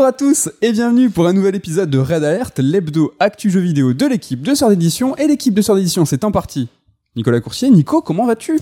Bonjour à tous et bienvenue pour un nouvel épisode de Red Alert, l'hebdo actu jeux vidéo de l'équipe de Sœur d'édition. Et l'équipe de Sœur d'édition, c'est en partie Nicolas Coursier. Nico, comment vas-tu?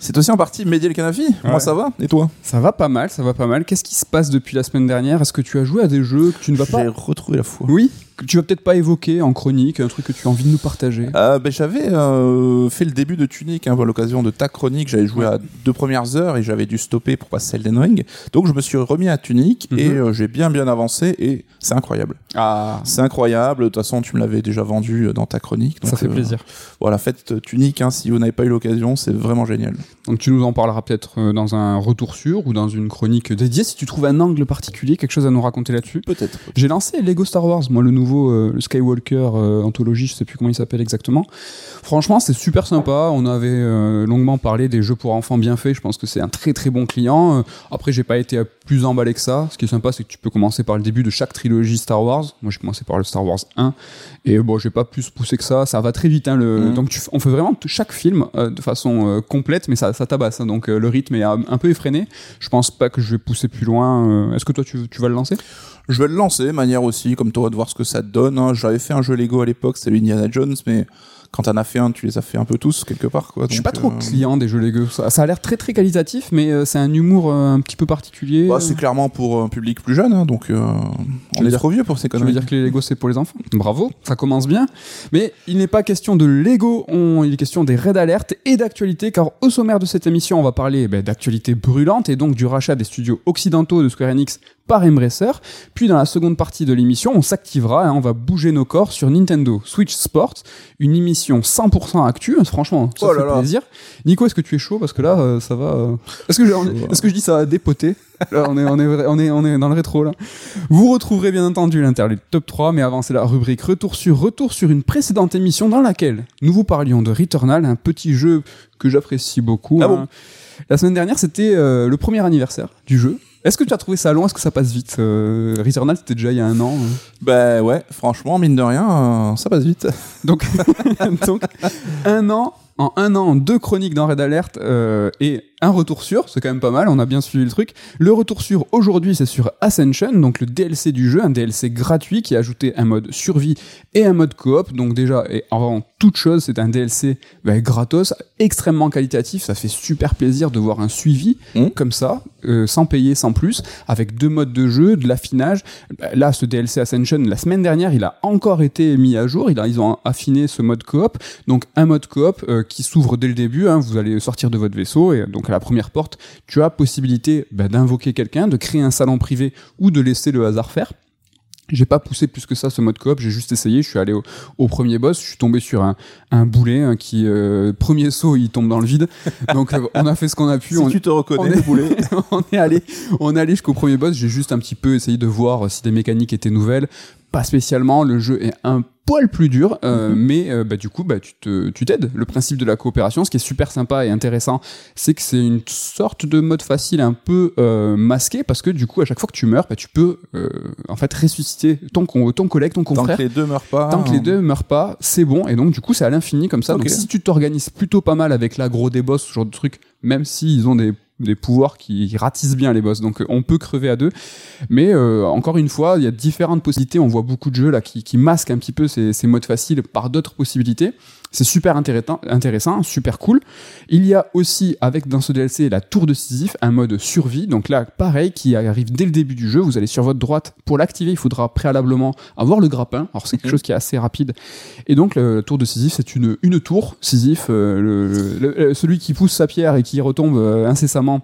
C'est aussi en partie Mehdi El Kanafi. Moi ça va? Et toi? Ça va pas mal, ça va pas mal. Qu'est-ce qui se passe depuis la semaine dernière? Est-ce que tu as joué à des jeux que tu ne vas pas? J'ai retrouvé la foi. Oui, que tu vas peut-être pas évoquer en chronique, un truc que tu as envie de nous partager. Euh, ben, j'avais euh, fait le début de Tunic hein, à l'occasion de ta chronique. J'avais joué à deux premières heures et j'avais dû stopper pour passer Elden Ring. Donc je me suis remis à Tunic et Mhm. euh, j'ai bien bien avancé et c'est incroyable. Ah, C'est incroyable. De toute façon, tu me l'avais déjà vendu euh, dans ta chronique. ça donc, fait euh, plaisir. Voilà, faites Tunic hein, si vous n'avez pas eu l'occasion, c'est vraiment génial. Donc tu nous en parleras peut-être dans un retour sûr ou dans une chronique dédiée si tu trouves un angle particulier, quelque chose à nous raconter là-dessus. Peut-être. J'ai lancé Lego Star Wars, moi le nouveau euh, le Skywalker euh, anthologie, je sais plus comment il s'appelle exactement. Franchement, c'est super sympa. On avait euh, longuement parlé des jeux pour enfants bien faits. Je pense que c'est un très très bon client. Après, j'ai pas été plus emballé que ça. Ce qui est sympa, c'est que tu peux commencer par le début de chaque trilogie Star Wars. Moi, j'ai commencé par le Star Wars 1 et bon, j'ai pas plus poussé que ça. Ça va très vite. Hein, le... Mhm. Donc, tu on fait vraiment chaque film euh, de façon euh, complète, mais ça, ça tabasse. hein. donc, euh, le rythme est un, peu effréné. Je pense pas que je vais pousser plus loin. Est-ce que toi, tu, tu vas le lancer? Je vais le lancer, manière aussi, comme toi, de voir ce que ça te donne. hein. J'avais fait un jeu Lego à l'époque, c'était Indiana Jones, mais quand t'en as fait un, tu les as fait un peu tous, quelque part. Quoi. Je suis pas trop euh, client des jeux Lego. Ça, ça a l'air très très qualitatif, mais euh, c'est un humour euh, un petit peu particulier. Bah, c'est clairement pour un public plus jeune, hein, donc on veux est dire- trop vieux pour ces Tu veux conneries. dire que les Lego c'est pour les enfants? Bravo, ça commence bien. Mais il n'est pas question de Lego, on- il est question des raids d'alerte et d'actualité, car au sommaire de cette émission, on va parler ben, d'actualité brûlante et donc du rachat des studios occidentaux de Square Enix par Embracer. Puis dans la seconde partie de l'émission, on s'activera, hein, on va bouger nos corps sur Nintendo Switch Sports, une émission 100% actu. Franchement, ça Oh là fait là. plaisir. Nico, est-ce que tu es chaud? Parce que là, euh, ça va. euh, Est-ce que, je dis ça va dépoter? Là, on est, on est, on est, on est dans le rétro là. Vous retrouverez bien entendu l'interlude top 3, mais avant c'est la rubrique retour sur retour sur une précédente émission dans laquelle nous vous parlions de Returnal, un petit jeu que j'apprécie beaucoup. Ah hein. bon? La semaine dernière, c'était euh, le premier anniversaire du jeu. Est-ce que tu as trouvé ça long? Est-ce que ça passe vite euh, Returnal, c'était déjà il y a un an. hein. Bah ouais, franchement, mine de rien, euh, ça passe vite. Donc, donc un an, en un an, deux chroniques dans Red Alert euh, et un retour sur, c'est quand même pas mal, on a bien suivi le truc. Le retour sur aujourd'hui, c'est sur Ascension, donc le DLC du jeu, un DLC gratuit qui a ajouté un mode survie et un mode coop. Donc déjà, et avant toute chose, c'est un DLC bah, gratos, extrêmement qualitatif. Ça fait super plaisir de voir un suivi Mhm. comme ça, euh, sans payer, sans plus, avec deux modes de jeu, de l'affinage. Bah, Là, ce DLC Ascension, la semaine dernière, il a encore été mis à jour. Il a- ils ont affiné ce mode coop. Donc un mode coop euh, qui s'ouvre dès le début. hein. vous allez sortir de votre vaisseau et donc à la première porte, tu as possibilité bah, d'invoquer quelqu'un, de créer un salon privé ou de laisser le hasard faire. J'ai pas poussé plus que ça ce mode coop, j'ai juste essayé, je suis allé au, au premier boss, je suis tombé sur un, un boulet hein, qui, euh, premier saut, il tombe dans le vide. Donc euh, on a fait ce qu'on a pu. si on, tu te on reconnais, est- le boulet. on est allé, on est allé jusqu'au premier boss. J'ai juste un petit peu essayé de voir si des mécaniques étaient nouvelles. Pas spécialement. Le jeu est un poil plus dur, euh, Mhm. mais euh, bah, du coup, bah, tu te, tu t'aides. Le principe de la coopération, ce qui est super sympa et intéressant, c'est que c'est une sorte de mode facile un peu euh, masqué parce que du coup, à chaque fois que tu meurs, bah, tu peux euh, en fait ressusciter ton, ton collègue, ton Tant confrère. que les deux meurent pas. Tant que les deux meurent pas, c'est bon. Et donc, du coup, c'est à l'infini comme ça. Donc, si tu t'organises plutôt pas mal avec l'agro des boss, ce genre de truc, même s'ils ont des, des pouvoirs qui ratissent bien les boss, donc euh, on peut crever à deux. Mais euh, encore une fois, il y a différentes possibilités. On voit beaucoup de jeux là qui, masquent un petit peu ces modes faciles par d'autres possibilités. C'est super intéressant, super cool. Il y a aussi, avec dans ce DLC, la tour de Sisyphe, un mode survie. Donc là, pareil, qui arrive dès le début du jeu. Vous allez sur votre droite. Pour l'activer, il faudra préalablement avoir le grappin. Alors c'est quelque Mhm. chose qui est assez rapide. Et donc, le tour de Sisyphe, c'est une, une tour. Sisyphe, euh, le- le- le- celui qui pousse sa pierre et qui retombe euh, incessamment.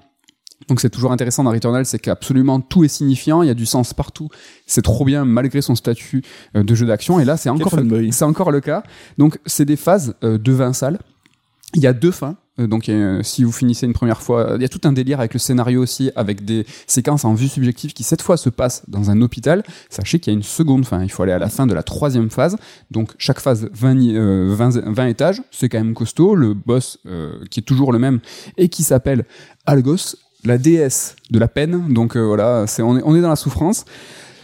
Donc c'est toujours intéressant dans Returnal, c'est qu'absolument tout est signifiant, il y a du sens partout. C'est trop bien malgré son statut euh, de jeu d'action. Et là, c'est encore, fanboy. c'est encore le cas. Donc c'est des phases euh, de 20 salles. Il y a deux fins. Euh, Donc, euh, si vous finissez une première fois, il y a tout un délire avec le scénario aussi, avec des séquences en vue subjective qui cette fois se passent dans un hôpital. Sachez qu'il y a une seconde fin. Il faut aller à la fin de la troisième phase. Donc, chaque phase 20, ni- euh, 20, 20 étages. C'est quand même costaud. Le boss, euh, qui est toujours le même et qui s'appelle Algos, la déesse de la peine. Donc, euh, voilà, c'est, on, est, on est dans la souffrance.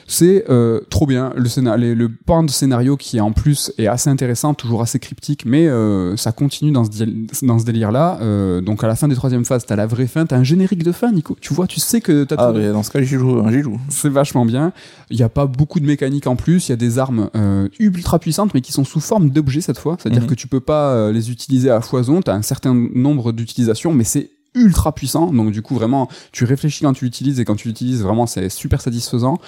C'est euh, trop bien. Le, scénar les- le pan de scénario qui en plus est assez intéressant, toujours assez cryptique, mais euh, ça continue dans ce, di- dans ce délire-là. Euh, donc à la fin des troisième phases, t'as la vraie fin, t'as un générique de fin, Nico. Tu vois, tu sais que t'as Ah, dans ce cas, j'y joue. J'y joue. c'est vachement bien. Il n'y a pas beaucoup de mécanique en plus. Il y a des armes ultra puissantes, mais qui sont sous forme d'objets cette fois. C'est-à-dire Mhm. que tu peux pas les utiliser à foison. Tu as un certain nombre d'utilisations, mais c'est ultra puissant. Donc du coup, vraiment, tu réfléchis quand tu l'utilises et quand tu l'utilises, vraiment, c'est super satisfaisant.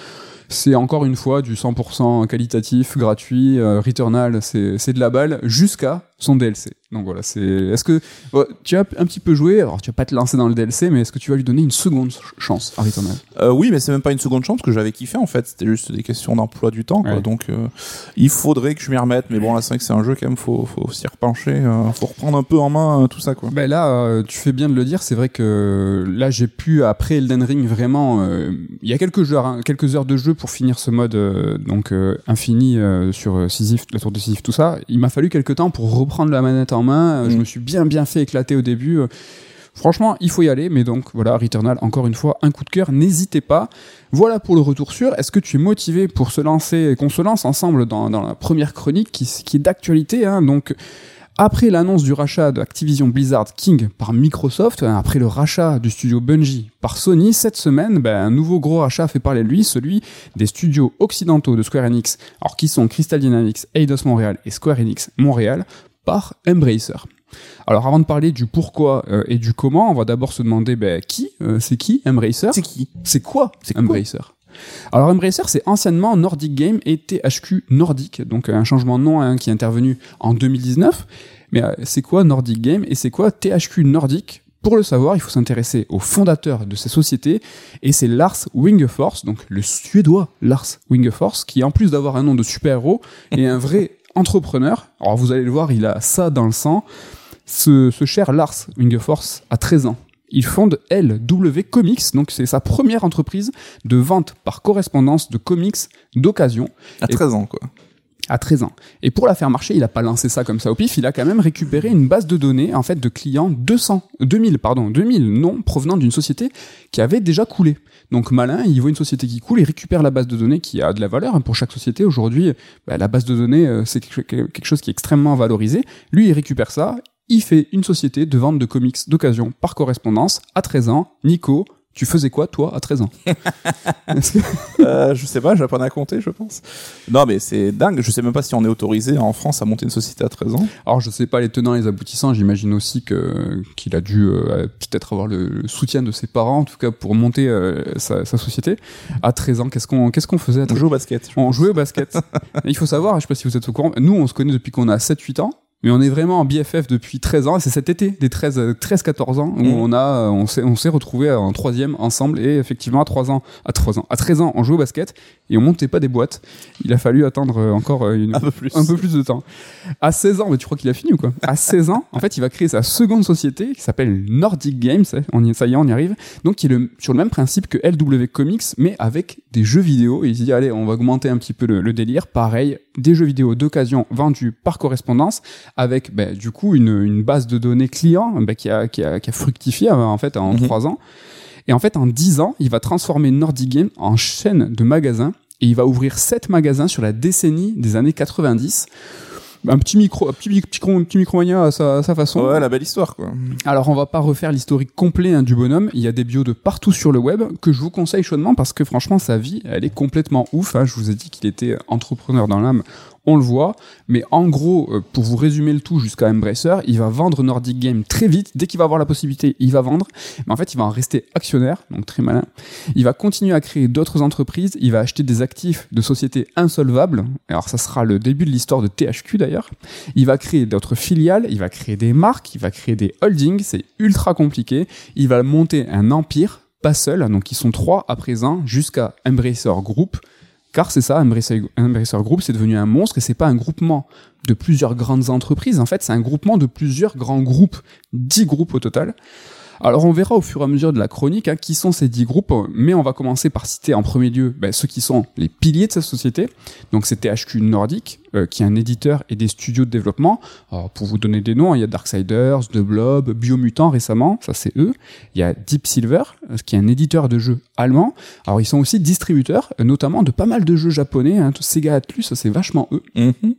C'est encore une fois du 100% qualitatif, gratuit, euh, Returnal, c'est c'est de la balle jusqu'à son DLC. Donc voilà, c'est. Est-ce que tu as un petit peu joué Alors tu vas pas te lancer dans le DLC, mais est-ce que tu vas lui donner une seconde ch- chance à Returnal Euh, oui, mais c'est même pas une seconde chance que j'avais kiffé en fait. C'était juste des questions d'emploi du temps. Quoi. Ouais. Donc, euh, il faudrait que je m'y remette. Mais bon, là, c'est vrai que c'est un jeu quand même. Faut, faut s'y repencher. euh, faut reprendre un peu en main euh, tout ça, quoi. Ben là, euh, tu fais bien de le dire. C'est vrai que là, j'ai pu après Elden Ring vraiment. Il y a quelques heures, hein, quelques heures de jeu pour finir ce mode donc infini sur Sisyphe, la tour de Sisyphe, tout ça. Il m'a fallu quelques temps pour reprendre la manette en main. Euh, Je Mm. me suis bien bien fait éclater au début. Euh, Franchement, il faut y aller, mais donc voilà, Returnal, encore une fois, un coup de cœur, n'hésitez pas. Voilà pour le retour sûr. Est-ce que tu es motivé pour se lancer, qu'on se lance ensemble dans, dans la première chronique qui, qui est d'actualité hein, Donc, après l'annonce du rachat de Activision Blizzard King par Microsoft, hein, après le rachat du studio Bungie par Sony, cette semaine, ben, un nouveau gros rachat fait parler de lui, celui des studios occidentaux de Square Enix, alors qui sont Crystal Dynamics, Eidos Montréal et Square Enix Montréal, par Embracer. Alors avant de parler du pourquoi euh, et du comment, on va d'abord se demander ben, qui euh, C'est qui Embracer? C'est qui? C'est quoi? C'est Embracer. Alors Embracer, c'est anciennement Nordic Game et THQ Nordic, donc un changement de nom hein, qui est intervenu en 2019. Mais euh, c'est quoi Nordic Game et c'est quoi THQ Nordic? Pour le savoir, il faut s'intéresser au fondateur de ces sociétés, et c'est Lars Wingefors, donc le suédois Lars Wingefors, qui en plus d'avoir un nom de super-héros, est un vrai entrepreneur. Alors vous allez le voir, il a ça dans le sang. Ce, ce cher Lars Wingefors a 13 ans. Il fonde LW Comics, donc c'est sa première entreprise de vente par correspondance de comics d'occasion À Et- 13 ans, quoi. À 13 ans. Et pour la faire marcher, il a pas lancé ça comme ça au pif, il a quand même récupéré une base de données en fait de clients 200 2000 pardon, 2000 noms provenant d'une société qui avait déjà coulé. Donc malin, il voit une société qui coule, il récupère la base de données qui a de la valeur hein, pour chaque société. Aujourd'hui, bah, la base de données euh, c'est quelque chose qui est extrêmement valorisé. Lui, il récupère ça, il fait une société de vente de comics d'occasion par correspondance à 13 ans. Nico, tu faisais quoi toi à 13 ans que- Euh, je sais pas, j'apprends à compter, je pense. Non, mais c'est dingue. Je sais même pas si on est autorisé en France à monter une société à 13 ans. Alors je sais pas les tenants et les aboutissants, j'imagine aussi que qu'il a dû euh, peut-être avoir le, le soutien de ses parents en tout cas pour monter euh, sa, sa société. À 13 ans, qu'est-ce qu'on qu'est-ce qu'on faisait à On 13 joue au basket. On jouait au basket. Il faut savoir, je sais pas si vous êtes au courant, nous on se connaît depuis qu'on a 7 8 ans. Mais on est vraiment en BFF depuis 13 ans, et c'est cet été, des 13, euh, 13-14 ans, où Mhm. on a, euh, on s'est, on s'est retrouvés en troisième ensemble, et effectivement, à 3 ans, à 3 ans, à 13 ans, on jouait au basket, et on montait pas des boîtes. Il a fallu attendre euh, encore euh, une, Un peu plus. un peu plus de temps. À 16 ans, mais tu crois qu'il a fini ou quoi? À 16 ans, en fait, il va créer sa seconde société qui s'appelle Nordic Games. ça- On y, ça y est, on y arrive. Donc, qui est le, sur le même principe que LW Comics, mais avec des jeux vidéo. Et il se dit, allez, on va augmenter un petit peu le, le délire. Pareil, des jeux vidéo d'occasion vendus par correspondance, avec ben, du coup une, une base de données client ben, qui, a, qui, a, qui a fructifié euh, en fait en Mhm. 3 ans. Et en fait, en 10 ans, il va transformer Nordic Game en chaîne de magasins et il va ouvrir 7 magasins sur la décennie des années 90. Un petit micro, un petit, petit, petit, petit micromania à sa, à sa façon. Ouais, la belle histoire, quoi. Alors on va pas refaire l'historique complet hein, du bonhomme, il y a des bios de partout sur le web que je vous conseille chaudement parce que franchement sa vie elle est complètement ouf. hein. Je vous ai dit qu'il était entrepreneur dans l'âme, on le voit. Mais en gros, euh, pour vous résumer le tout jusqu'à Embracer, il va vendre Nordic Game très vite. Dès qu'il va avoir la possibilité, il va vendre. Mais en fait, il va en rester actionnaire, donc très malin. Il va continuer à créer d'autres entreprises. Il va acheter des actifs de sociétés insolvables. Alors ça sera le début de l'histoire de THQ d'ailleurs. Il va créer d'autres filiales. Il va créer des marques. Il va créer des holdings. C'est ultra compliqué. Il va monter un empire, pas seul. Donc ils sont trois à présent jusqu'à Embracer Group. Car c'est ça, Embracer, Group, c'est devenu un monstre et c'est pas un groupement de plusieurs grandes entreprises. En fait, c'est un groupement de plusieurs grands groupes, 10 groupes au total. Alors on verra au fur et à mesure de la chronique hein, qui sont ces dix groupes, mais on va commencer par citer en premier lieu ben, ceux qui sont les piliers de cette société. Donc c'est THQ Nordic, euh, qui est un éditeur et des studios de développement. Alors, pour vous donner des noms, il y a Darksiders, The Blob, Biomutant récemment, ça c'est eux. Il y a Deep Silver, euh, qui est un éditeur de jeux allemand. Alors ils sont aussi distributeurs, euh, notamment de pas mal de jeux japonais. Hein. Sega Atlus, c'est vachement eux. Mhm.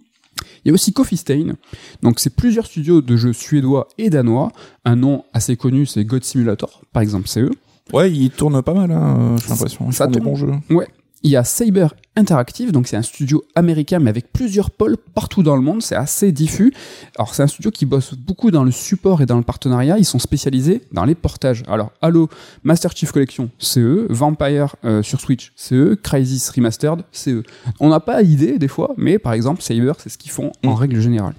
Il y a aussi Coffee Stain. Donc, c'est plusieurs studios de jeux suédois et danois. Un nom assez connu, c'est God Simulator, par exemple, c'est eux. Ouais, ils tournent pas mal, hein, j'ai l'impression. Ça font des tourne. bons jeux. Ouais. Il y a Saber Interactive, donc c'est un studio américain mais avec plusieurs pôles partout dans le monde, c'est assez diffus. Alors c'est un studio qui bosse beaucoup dans le support et dans le partenariat, ils sont spécialisés dans les portages. Alors Halo Master Chief Collection, c'est eux, Vampire euh, sur Switch, c'est eux, Crysis Remastered, c'est eux. On n'a pas idée des fois, mais par exemple Saber, c'est ce qu'ils font en Mm. règle générale.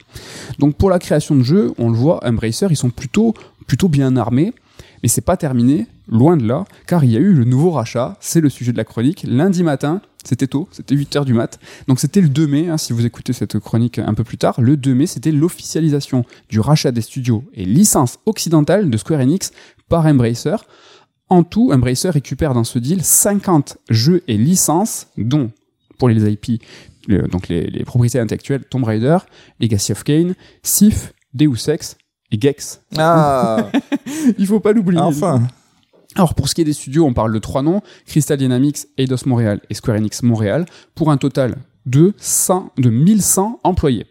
Donc pour la création de jeux, on le voit, Embracer, ils sont plutôt plutôt bien armés. Mais c'est pas terminé, loin de là, car il y a eu le nouveau rachat, c'est le sujet de la chronique. Lundi matin, c'était tôt, c'était 8h du mat. Donc c'était le 2 mai, hein, si vous écoutez cette chronique un peu plus tard, le 2 mai, c'était l'officialisation du rachat des studios et licences occidentales de Square Enix par Embracer. En tout, Embracer récupère dans ce deal 50 jeux et licences, dont, pour les IP, le- donc les, les propriétés intellectuelles, Tomb Raider, Legacy of Kain, Sif, Deus Ex et Gex. Ah, Il faut pas l'oublier. enfin. Alors pour ce qui est des studios, on parle de trois noms Crystal Dynamics, Eidos Montréal et Square Enix Montréal, pour un total de 100, de 1100 employés.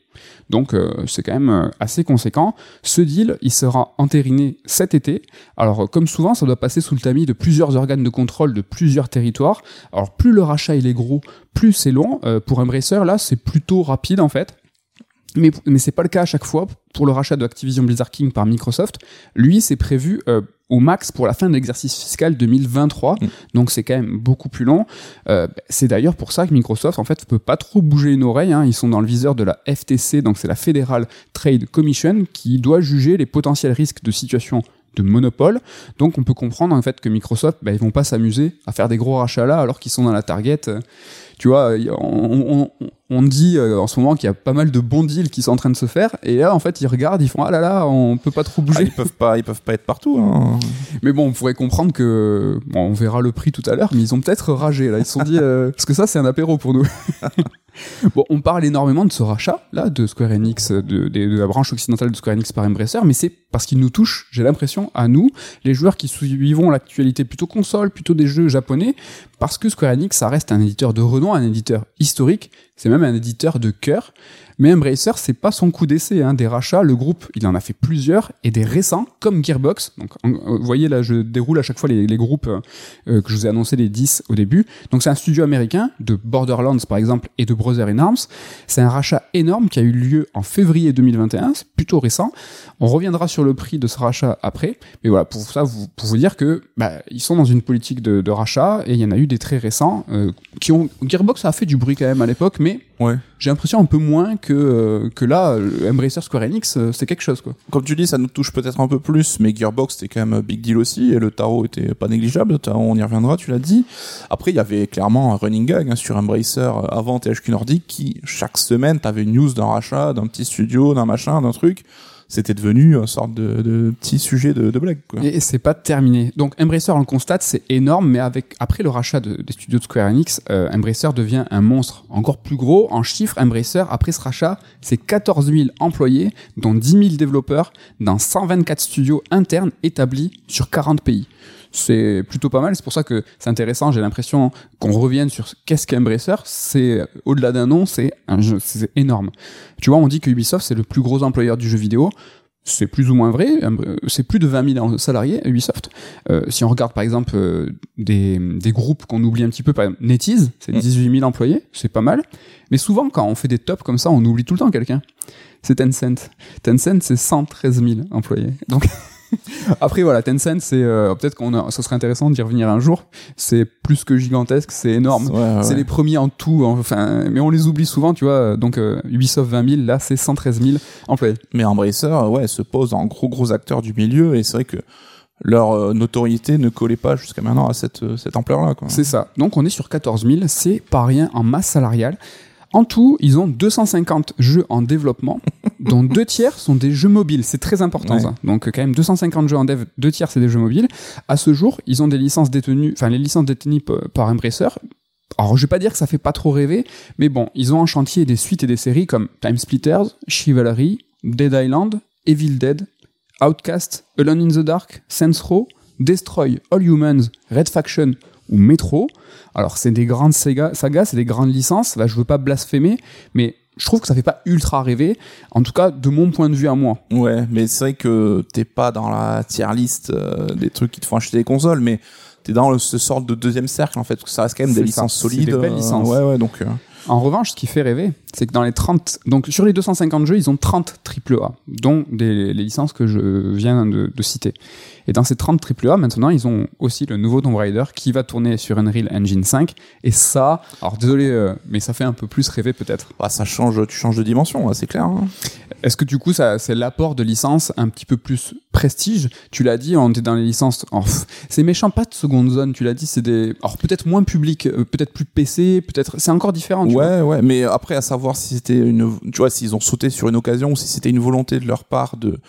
Donc euh, c'est quand même euh, assez conséquent. Ce deal, il sera entériné cet été. Alors euh, comme souvent, ça doit passer sous le tamis de plusieurs organes de contrôle de plusieurs territoires. Alors plus le rachat il est gros, plus c'est long. Euh, pour Embracer, là, c'est plutôt rapide en fait. Mais, mais c'est pas le cas à chaque fois pour le rachat de Activision Blizzard King par Microsoft. Lui, c'est prévu au max pour la fin de l'exercice fiscal 2023. Mm. Donc c'est quand même beaucoup plus long. Euh, c'est d'ailleurs pour ça que Microsoft en fait peut pas trop bouger une oreille. hein. Ils sont dans le viseur de la FTC, donc c'est la Federal Trade Commission, qui doit juger les potentiels risques de situation de monopole. Donc on peut comprendre en fait que Microsoft, bah, ils vont pas s'amuser à faire des gros rachats là alors qu'ils sont dans la target. Tu vois, on, on- on dit euh, en ce moment qu'il y a pas mal de bons deals qui sont en train de se faire, et là en fait ils regardent, ils font ah là là, on peut pas trop Ah, bouger. ils peuvent pas, ils peuvent pas être partout. Hein. Mais bon, on pourrait comprendre que bon, on verra le prix tout à l'heure, mais ils ont peut-être ragé là. Ils se sont dit euh, parce que ça c'est un apéro pour nous. bon, on parle énormément de ce rachat là de Square Enix, de, de- de la branche occidentale de Square Enix par Embracer, mais c'est parce qu'il nous touche. J'ai l'impression à nous, les joueurs qui suivons l'actualité plutôt console, plutôt des jeux japonais, parce que Square Enix ça reste un éditeur de renom, un éditeur historique. C'est même un éditeur de cœur. Mais Embracer, c'est pas son coup d'essai. Hein. Des rachats, le groupe, il en a fait plusieurs, et des récents, comme Gearbox. Donc, euh, vous voyez, là, je déroule à chaque fois les, les groupes euh, euh, que je vous ai annoncé, les 10 au début. Donc, c'est un studio américain, de Borderlands, par exemple, et de Brother in Arms. C'est un rachat énorme qui a eu lieu en février 2021. C'est plutôt récent. On reviendra sur le prix de ce rachat après. Mais voilà, pour ça, vous, pour vous dire que bah, ils sont dans une politique de, de rachat, et il y en a eu des très récents euh, qui ont... Gearbox a fait du bruit quand même à l'époque, mais Ouais. j'ai l'impression un peu moins que, euh, que là, euh, Embracer Square Enix, euh, c'est quelque chose, quoi. Comme tu dis, ça nous touche peut-être un peu plus, mais Gearbox c'était quand même un big deal aussi, et le tarot était pas négligeable. On y reviendra, tu l'as dit. Après, il y avait clairement un running gag hein, sur Embracer euh, avant THQ Nordic qui chaque semaine t'avais une news d'un rachat, d'un petit studio, d'un machin, d'un truc. C'était devenu une sorte de, petit sujet de, de blague. Quoi. Et c'est pas terminé. Donc Embracer, on le constate, c'est énorme, mais avec après le rachat de- des studios de Square Enix, euh, Embracer devient un monstre encore plus gros. En chiffres, Embracer, après ce rachat, c'est 14 000 employés, dont 10 000 développeurs, dans 124 studios internes établis sur 40 pays. C'est plutôt pas mal, c'est pour ça que c'est intéressant, j'ai l'impression qu'on revienne sur qu'est-ce qu'Embracer, c'est au-delà d'un nom, c'est un jeu, c'est énorme. Tu vois, on dit que Ubisoft c'est le plus gros employeur du jeu vidéo, c'est plus ou moins vrai, c'est plus de 20 000 salariés Ubisoft. Euh, si on regarde par exemple euh, des, des groupes qu'on oublie un petit peu, par exemple NetEase, c'est Mm. 18 000 employés, c'est pas mal. Mais souvent quand on fait des tops comme ça, on oublie tout le temps quelqu'un. C'est Tencent. Tencent c'est 113 000 employés. Donc après voilà, Tencent c'est euh, peut-être qu'on a- ça serait intéressant d'y revenir un jour. C'est plus que gigantesque, c'est énorme. Ouais, ouais, C'est les premiers en tout, enfin, mais on les oublie souvent, tu vois. Donc euh, Ubisoft 20 000, là c'est 113 000 employés. Mais Embracer, ouais, se pose en gros gros acteurs du milieu, et c'est vrai que leur euh, notoriété ne collait pas jusqu'à maintenant à cette, euh, cette ampleur-là. C'est ça. Donc on est sur 14 000, c'est pas rien en masse salariale. En tout, ils ont 250 jeux en développement, dont deux tiers sont des jeux mobiles. C'est très important Ouais. ça. Donc quand même 250 jeux en dev, deux tiers c'est des jeux mobiles. À ce jour, ils ont des licences détenues, enfin les licences détenues par Embracer. Alors je vais pas dire que ça fait pas trop rêver, mais bon, ils ont en chantier des suites et des séries comme Time Splitters, Chivalry, Dead Island, Evil Dead, Outcast, Alone in the Dark, Saints Row, Destroy All Humans, Red Faction ou Metro. Alors c'est des grandes saga- sagas, c'est des grandes licences. Là je veux pas blasphémer, mais je trouve que ça fait pas ultra rêver. En tout cas de mon point de vue à moi. Ouais, mais c'est vrai que t'es pas dans la tier list euh, des trucs qui te font acheter des consoles, mais t'es dans le, ce sorte de deuxième cercle en fait, parce que ça reste quand même des ça, licences c'est solides. des belles euh, licences. Ouais, ouais, donc. euh, En revanche, ce qui fait rêver, c'est que dans les 30, donc sur les 250 jeux, ils ont 30 AAA, dont des, les licences que je viens de, de citer. Et dans ces 30 AAA, maintenant, ils ont aussi le nouveau Tomb Raider qui va tourner sur Unreal Engine 5. Et ça, alors désolé, euh, mais ça fait un peu plus rêver peut-être. bah, ça change, tu changes de dimension, là, c'est clair. hein. Est-ce que du coup, ça, c'est l'apport de licences un petit peu plus prestige? Tu l'as dit, on était dans les licences. oh, c'est méchant, pas de seconde zone. Tu l'as dit, c'est des. Alors peut-être moins public, euh, peut-être plus PC, peut-être. C'est encore différent. tu vois. Ouais, ouais, mais après, à savoir si c'était une, tu vois, s'ils ont sauté sur une occasion ou si c'était une volonté de leur part de,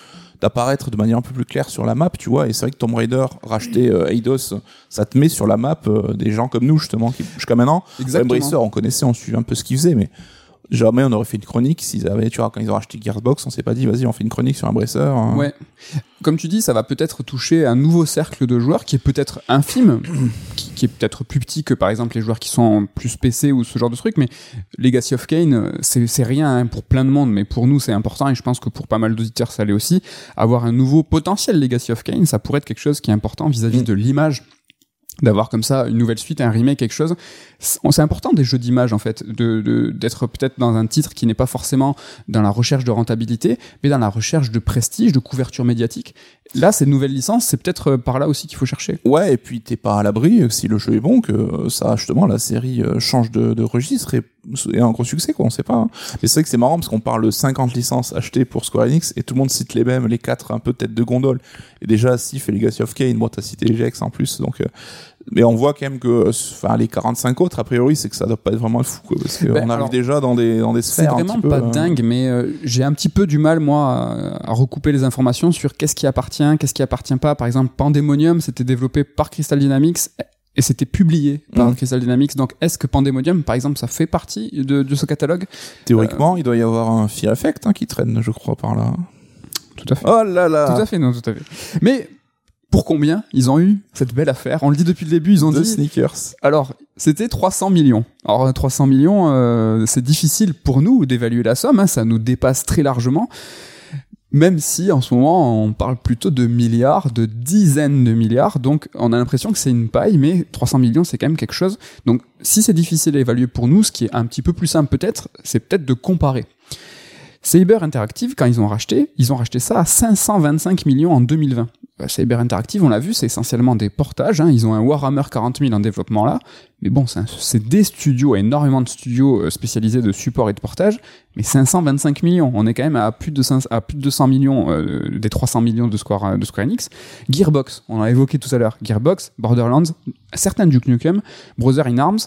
d'apparaître de manière un peu plus claire sur la map, tu vois, et c'est vrai que Tomb Raider, racheter euh, Eidos, ça te met sur la map euh, des gens comme nous, justement, qui, jusqu'à maintenant, Exactement. Embracer, on connaissait, on suivait un peu ce qu'ils faisaient, mais jamais on aurait fait une chronique s'ils avaient, tu vois, quand ils ont racheté Gearbox, on s'est pas dit, vas-y, on fait une chronique sur Embracer. hein. Ouais. Comme tu dis, ça va peut-être toucher un nouveau cercle de joueurs qui est peut-être infime, qui, qui est peut-être plus petit que par exemple les joueurs qui sont plus PC ou ce genre de truc, mais Legacy of Kane, euh, c'est c'est rien hein, pour plein de monde, mais pour nous c'est important et je pense que pour pas mal d'auditeurs ça l'est aussi. Avoir un nouveau potentiel Legacy of Kane, ça pourrait être quelque chose qui est important vis-à-vis Mm. de l'image d'avoir comme ça une nouvelle suite, un remake, quelque chose. C'est important des jeux d'image en fait, de de- d'être peut-être dans un titre qui n'est pas forcément dans la recherche de rentabilité, mais dans la recherche de prestige, de couverture médiatique. Là, ces nouvelles licences, c'est peut-être euh, par là aussi qu'il faut chercher. Ouais, et puis t'es pas à l'abri, si le jeu est bon, que euh, ça, justement, la série euh, change de, de registre et, et un gros succès, quoi, on sait pas. hein. Mais c'est vrai que c'est marrant parce qu'on parle de 50 licences achetées pour Square Enix et tout le monde cite les mêmes, les quatre un peu tête de gondole. Et déjà, Sif et Legacy of Kane, bon, t'as cité GX en plus, donc, euh, mais on voit quand même que, euh, enfin, les 45 autres, a priori, c'est que ça doit pas être vraiment fou, quoi, parce qu'on Ben, arrive alors, déjà dans des, dans des C'est sphères un vraiment petit peu, pas euh, dingue, mais euh, j'ai un petit peu du mal, moi, à, à recouper les informations sur qu'est-ce qui appartient, qu'est-ce qui appartient pas. Par exemple, Pandemonium, c'était développé par Crystal Dynamics et c'était publié par Mhm. Crystal Dynamics. Donc, est-ce que Pandemonium, par exemple, ça fait partie de, de ce catalogue? Théoriquement, il doit y avoir un Fear Effect hein, qui traîne, je crois, par là. Tout à fait. Oh là là Tout à fait, non, tout à fait. Mais pour combien ils ont eu cette belle affaire? On le dit depuis le début, ils ont De dit. sneakers. Alors, c'était 300 millions. Alors, 300 millions, euh, c'est difficile pour nous d'évaluer la somme, hein, ça nous dépasse très largement. Même si en ce moment on parle plutôt de milliards, de dizaines de milliards, donc on a l'impression que c'est une paille, mais 300 millions c'est quand même quelque chose. Donc si c'est difficile à évaluer pour nous, ce qui est un petit peu plus simple peut-être, c'est peut-être de comparer. Saber Interactive, quand ils ont racheté, ils ont racheté ça à 525 millions en 2020. Euh, Saber Interactive, on l'a vu, c'est essentiellement des portages. hein. Ils ont un Warhammer 40 000 en développement là. Mais bon, c'est des studios, énormément de studios euh, spécialisés de support et de portage. Mais 525 millions, on est quand même à plus de, 500 à plus de 200 millions euh, des 300 millions de Square, euh, de Square Enix. Gearbox, on l'a évoqué tout à l'heure. Gearbox, Borderlands, certains Duke Nukem, Brother in Arms,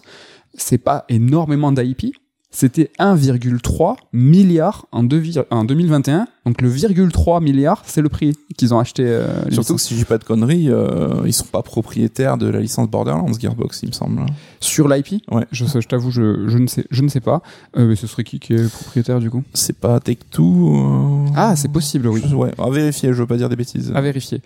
c'est pas énormément d'IP. C'était 1,3 milliard en 2021. Donc le virgule 3 milliard, c'est le prix qu'ils ont acheté. euh, Surtout que si j'ai pas de conneries, euh, ils sont pas propriétaires de la licence Borderlands Gearbox, il me semble. sur l'IP, Ouais. je, je t'avoue, je, je ne sais, je ne sais pas. Euh, mais ce serait qui qui est propriétaire du coup? C'est pas Take Two. euh, Ah, c'est possible, oui. je- Ouais, à vérifier, je veux pas dire des bêtises. à vérifier.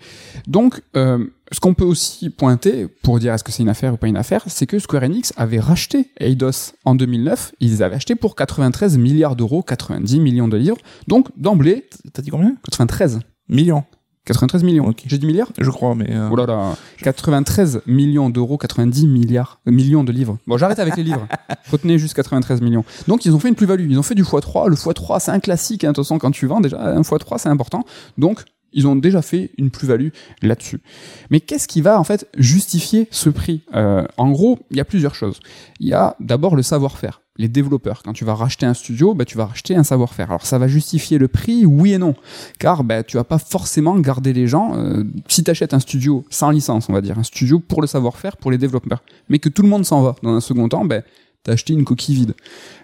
Donc, euh, ce qu'on peut aussi pointer pour dire est-ce que c'est une affaire ou pas une affaire, c'est que Square Enix avait racheté Eidos en 2009. Ils les avaient achetés pour 93 milliards d'euros, 90 millions de livres. Donc, d'emblée, T'as dit combien? 93. Millions, 93 millions. J'ai dit milliards? Je crois, mais. euh, Oh là là, 93 millions d'euros, 90 milliards, euh, millions de livres. Bon, j'arrête avec les livres. Retenez juste 93 millions. Donc, ils ont fait une plus-value. Ils ont fait du x3. Le x3, c'est un classique. hein. De toute façon, quand tu vends, déjà, un x3, c'est important. Donc, ils ont déjà fait une plus-value là-dessus. Mais qu'est-ce qui va, en fait, justifier ce prix? Euh, En gros, il y a plusieurs choses. Il y a d'abord le savoir-faire. Les développeurs, quand tu vas racheter un studio, bah, tu vas racheter un savoir-faire. Alors ça va justifier le prix, oui et non, car bah, tu vas pas forcément garder les gens. euh, si tu achètes un studio sans licence, on va dire, un studio pour le savoir-faire, pour les développeurs, mais que tout le monde s'en va dans un second temps, ben, t'as acheté une coquille vide.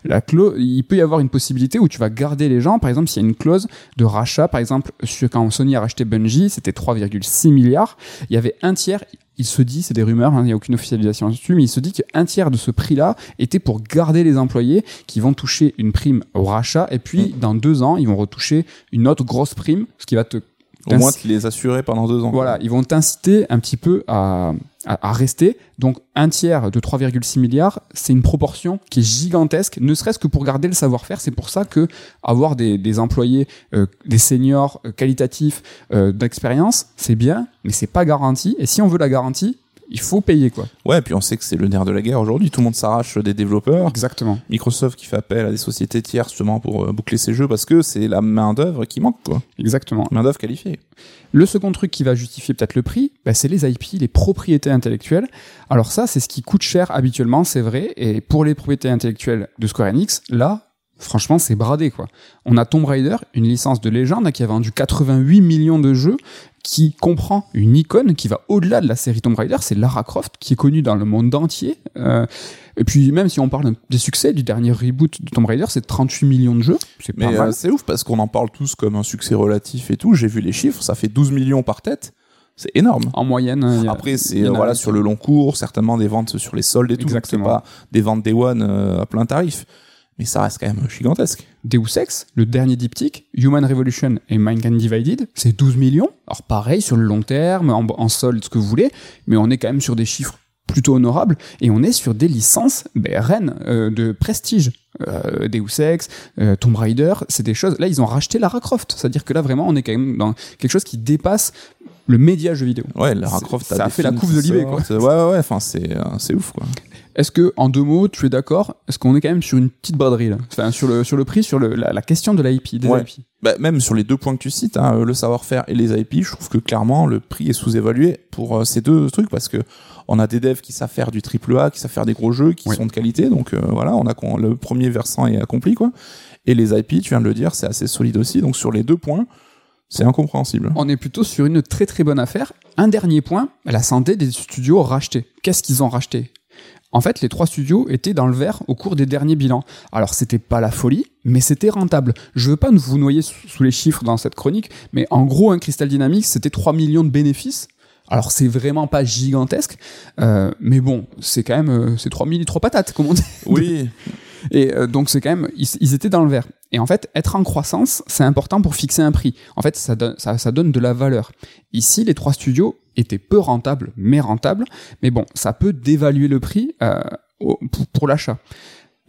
La clause, il peut y avoir une possibilité où tu vas garder les gens. Par exemple, s'il y a une clause de rachat, par exemple, sur, quand Sony a racheté Bungie, c'était 3,6 milliards. Il y avait un tiers. Il se dit, c'est des rumeurs, hein, il n'y a aucune officialisation là-dessus, mais il se dit qu'un tiers de ce prix-là était pour garder les employés qui vont toucher une prime au rachat, et puis dans deux ans, ils vont retoucher une autre grosse prime, ce qui va te Au moins, tu les assurer pendant deux ans. voilà, ils vont t'inciter un petit peu à, à, à rester. Donc un tiers de 3,6 milliards, c'est une proportion qui est gigantesque, ne serait-ce que pour garder le savoir-faire. C'est pour ça que avoir des, des employés, euh, des seniors euh, qualitatifs euh, d'expérience, c'est bien, mais c'est pas garanti. Et si on veut la garantie, il faut payer quoi. Ouais, puis on sait que c'est le nerf de la guerre aujourd'hui. Tout le monde s'arrache des développeurs. Exactement. Microsoft qui fait appel à des sociétés tierces justement pour euh, boucler ses jeux parce que c'est la main d'œuvre qui manque, quoi. Exactement. Main d'œuvre qualifiée. Le second truc qui va justifier peut-être le prix, bah, c'est les IP, les propriétés intellectuelles. Alors ça, c'est ce qui coûte cher habituellement, c'est vrai. Et pour les propriétés intellectuelles de Square Enix, là, franchement, c'est bradé quoi. On a Tomb Raider, une licence de légende qui a vendu 88 millions de jeux, qui comprend une icône qui va au-delà de la série Tomb Raider. C'est Lara Croft qui est connue dans le monde entier. Euh, et puis même si on parle des succès du dernier reboot de Tomb Raider, c'est 38 millions de jeux. C'est pas euh, c'est ouf parce qu'on en parle tous comme un succès relatif et tout. J'ai vu les chiffres, ça fait 12 millions par tête. C'est énorme. en moyenne. a- Après, c'est euh, voilà sur le long cours, certainement des ventes sur les soldes et tout. C'est pas des ventes day one à plein tarif, mais ça reste quand même gigantesque. Deus Ex, le dernier diptyque, Human Revolution et Mankind Divided, c'est 12 millions. Alors pareil, sur le long terme, en, en solde, ce que vous voulez, mais on est quand même sur des chiffres plutôt honorables, et on est sur des licences ben, reines euh, de prestige. Euh, Deus Ex, euh, Tomb Raider, c'est des choses... Là, ils ont racheté Lara Croft, c'est-à-dire que là, vraiment, on est quand même dans quelque chose qui dépasse le média jeu vidéo. Ouais, Lara Croft, ça a fait la qui de Libé, sortent. Ouais, ouais, ouais. Enfin, c'est euh, c'est ouf quoi. Est-ce que, en deux mots, tu es d'accord? Est-ce qu'on est quand même sur une petite braderie, là? Enfin, sur le, sur le prix, sur le, la, la question de l'IP, des Ouais. IP. Bah, même sur les deux points que tu cites, hein, le savoir-faire et les IP, je trouve que clairement le prix est sous-évalué pour euh, ces deux trucs parce que on a des devs qui savent faire du triple A, qui savent faire des gros jeux, qui Oui. sont de qualité, donc euh, voilà, on a le premier versant est accompli quoi. Et les IP, tu viens de le dire, c'est assez solide aussi. Donc sur les deux points, c'est incompréhensible. On est plutôt sur une très très bonne affaire. Un dernier point, la santé des studios rachetés. Qu'est-ce qu'ils ont racheté? En fait, les trois studios étaient dans le vert au cours des derniers bilans. Alors, c'était pas la folie, mais c'était rentable. Je veux pas vous noyer sous les chiffres dans cette chronique, mais en gros, un Crystal Dynamics, c'était 3 millions de bénéfices. Alors, c'est vraiment pas gigantesque, euh, mais bon, c'est quand même, euh, c'est 3 000 trois patates, comme on dit. Oui, Et euh, donc c'est quand même, ils, ils étaient dans le vert. Et en fait, être en croissance, c'est important pour fixer un prix. En fait, ça donne, ça, ça donne de la valeur. Ici, les trois studios étaient peu rentables, mais rentables. Mais bon, ça peut dévaluer le prix euh, pour l'achat.